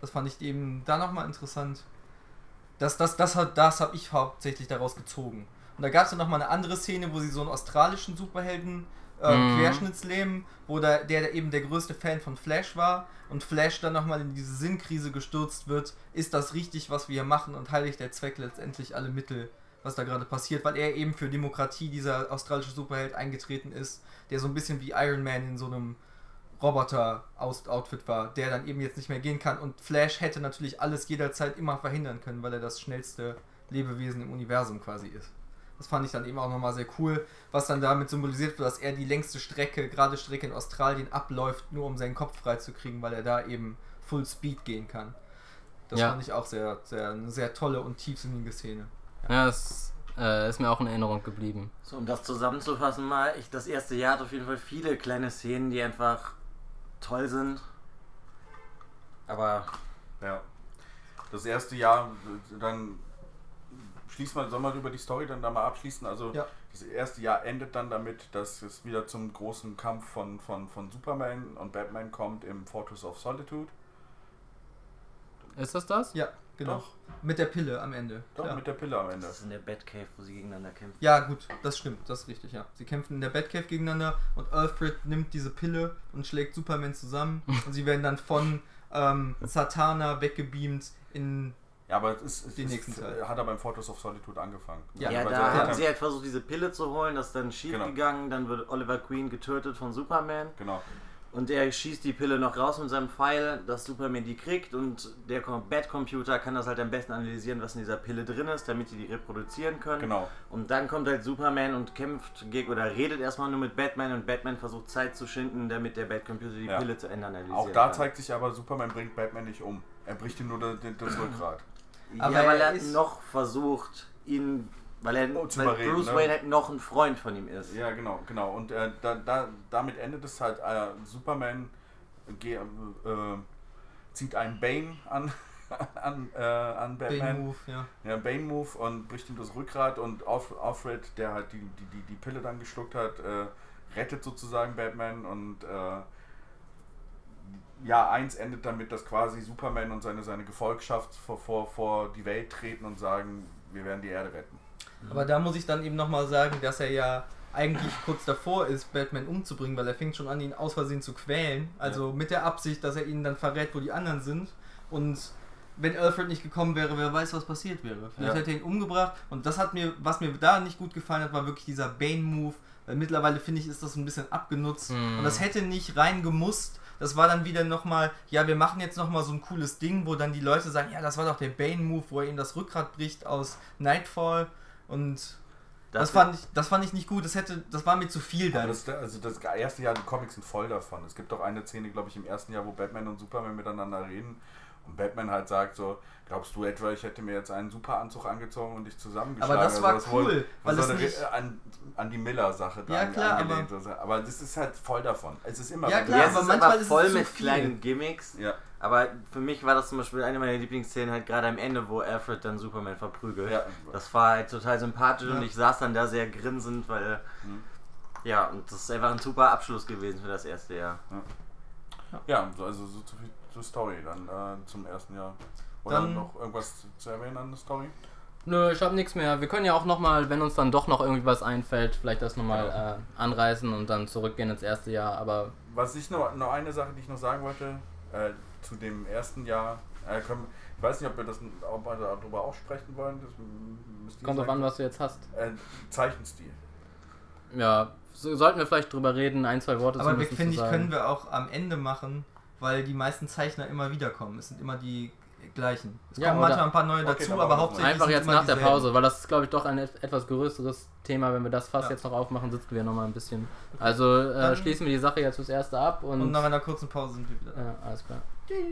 Das fand ich eben da nochmal interessant. Das, das, das, hat, das habe ich hauptsächlich daraus gezogen. Und da gab es dann nochmal eine andere Szene, wo sie so einen australischen Superhelden äh, Mhm. Querschnittsleben, wo da, der eben der größte Fan von Flash war und Flash dann nochmal in diese Sinnkrise gestürzt wird, ist das richtig, was wir hier machen und heiligt der Zweck letztendlich alle Mittel, was da gerade passiert, weil er eben für Demokratie, dieser australische Superheld, eingetreten ist, der so ein bisschen wie Iron Man in so einem Roboter-Outfit war, der dann eben jetzt nicht mehr gehen kann und Flash hätte natürlich alles jederzeit immer verhindern können, weil er das schnellste Lebewesen im Universum quasi ist. Das fand ich dann eben auch nochmal sehr cool, was dann damit symbolisiert wird, dass er die längste Strecke, gerade Strecke in Australien, abläuft, nur um seinen Kopf freizukriegen, weil er da eben Full Speed gehen kann. Das Ja. fand ich auch sehr, sehr, eine sehr tolle und tiefsinnige Szene. Ja, das äh, ist mir auch in Erinnerung geblieben. So, um das zusammenzufassen mal, ich, das erste Jahr hat auf jeden Fall viele kleine Szenen, die einfach toll sind. Aber Ja. Das erste Jahr, dann schließt man, soll man über die Story dann da mal abschließen? Also Ja. das erste Jahr endet dann damit, dass es wieder zum großen Kampf von, von, von Superman und Batman kommt im Fortress of Solitude. Ist das das? Ja, genau. Doch. Mit der Pille am Ende. Doch, ja. mit der Pille am Ende. das ist in der Batcave, wo sie gegeneinander kämpfen. ja, gut, das stimmt, das ist richtig, ja. Sie kämpfen in der Batcave gegeneinander und Alfred nimmt diese Pille und schlägt Superman zusammen und sie werden dann von ähm, Satana weggebeamt in Ja, aber es, es, Den es nächsten Teil. hat er beim Fortress of Solitude angefangen. Ja, Ja, da haben sie halt versucht, diese Pille zu holen, das ist dann schief Genau. gegangen, dann wird Oliver Queen getötet von Superman Genau. und er schießt die Pille noch raus mit seinem Pfeil, dass Superman die kriegt und der Com- Bat-Computer kann das halt am besten analysieren, was in dieser Pille drin ist, damit die die reproduzieren können. Genau. Und dann kommt halt Superman und kämpft gegen oder redet erstmal nur mit Batman und Batman versucht Zeit zu schinden, damit der Batcomputer die Ja. Pille zu Ende analysiert. Auch da zeigt sich aber, Superman bringt Batman nicht um. Er bricht ihm nur das, das Rückgrat. Ja, Aber weil er er ist- noch versucht, ihn. Weil, er, Oh, weil überreden, Bruce ne? Wayne halt noch ein Freund von ihm ist. Ja, genau, genau. Und äh, da, da, damit endet es halt, äh, Superman äh, zieht einen Bane an, an, äh, an Batman. Bane-Move, ja. Ja, Bane-Move und bricht ihm das Rückgrat und Alf- Alfred, der halt die, die, die, die Pille dann geschluckt hat, äh, rettet sozusagen Batman und äh, ja, eins endet damit, dass quasi Superman und seine, seine Gefolgschaft vor, vor, vor die Welt treten und sagen, wir werden die Erde retten. Aber da muss ich dann eben nochmal sagen, dass er ja eigentlich kurz davor ist, Batman umzubringen, weil er fängt schon an, ihn aus Versehen zu quälen. Also mit der Absicht, dass er ihnen dann verrät, wo die anderen sind. Und wenn Alfred nicht gekommen wäre, wer weiß, was passiert wäre. Vielleicht Ja. hätte er ihn umgebracht. Und das hat mir, was mir da nicht gut gefallen hat, war wirklich dieser Bane-Move. Weil mittlerweile finde ich, ist das ein bisschen abgenutzt. Mhm. Und das hätte nicht reingemusst. Das war dann wieder nochmal, ja, wir machen jetzt nochmal so ein cooles Ding, wo dann die Leute sagen, ja, das war doch der Bane-Move, wo er ihm das Rückgrat bricht aus Nightfall. Und das, fand ich, das fand ich nicht gut. Das hätte, das war mir zu viel dann. das, also das erste Jahr, die Comics sind voll davon. Es gibt auch eine Szene, glaube ich, im ersten Jahr, wo Batman und Superman miteinander reden und Batman halt sagt so, glaubst du etwa, ich hätte mir jetzt einen super Anzug angezogen und dich zusammengeschlagen? Aber das war Also wohl- cool, weil so es an, an die Miller-Sache Ja, klar, angelehnt. Aber, aber das ist halt voll davon. Es ist immer Ja, klar, Ja, aber ist manchmal aber ist es voll zu mit viel. kleinen Gimmicks. ja, Aber für mich war das zum Beispiel eine meiner Lieblingsszenen halt gerade am Ende, wo Alfred dann Superman verprügelt. ja. Das war halt total sympathisch Ja. und ich saß dann da sehr grinsend, weil Mhm. ja, und das ist einfach ein super Abschluss gewesen für das erste Jahr. ja, so- also so zu viel zur Story dann äh, zum ersten Jahr. Oder Dann- noch irgendwas zu erwähnen an der Story? Nö, ich hab nichts mehr. Wir können ja auch nochmal, wenn uns dann doch noch irgendwie was einfällt, vielleicht das nochmal äh, anreißen und dann zurückgehen ins erste Jahr. Aber Was ich noch, noch eine Sache, die ich noch sagen wollte, äh, zu dem ersten Jahr, äh, können, ich weiß nicht, ob wir das ob wir darüber auch sprechen wollen. Das m- müsst ihr kommt drauf sagen. an, was du jetzt hast. Äh, Zeichenstil. Ja, so, sollten wir vielleicht drüber reden, ein, zwei Worte Aber wir, zumindest finde zu ich, sagen. können wir auch am Ende machen, weil die meisten Zeichner immer wiederkommen. Es sind immer die gleichen. Es Ja, kommen manchmal ein paar neue Okay, dazu, aber hauptsächlich Einfach sind jetzt immer nach der dieselben. Pause, weil das ist, glaube ich, doch ein et- etwas größeres Thema. Wenn wir das Fass Ja. jetzt noch aufmachen, sitzen wir nochmal ein bisschen. Also äh, schließen wir die Sache jetzt fürs Erste ab und. Und nach einer kurzen Pause sind wir wieder ja, alles klar.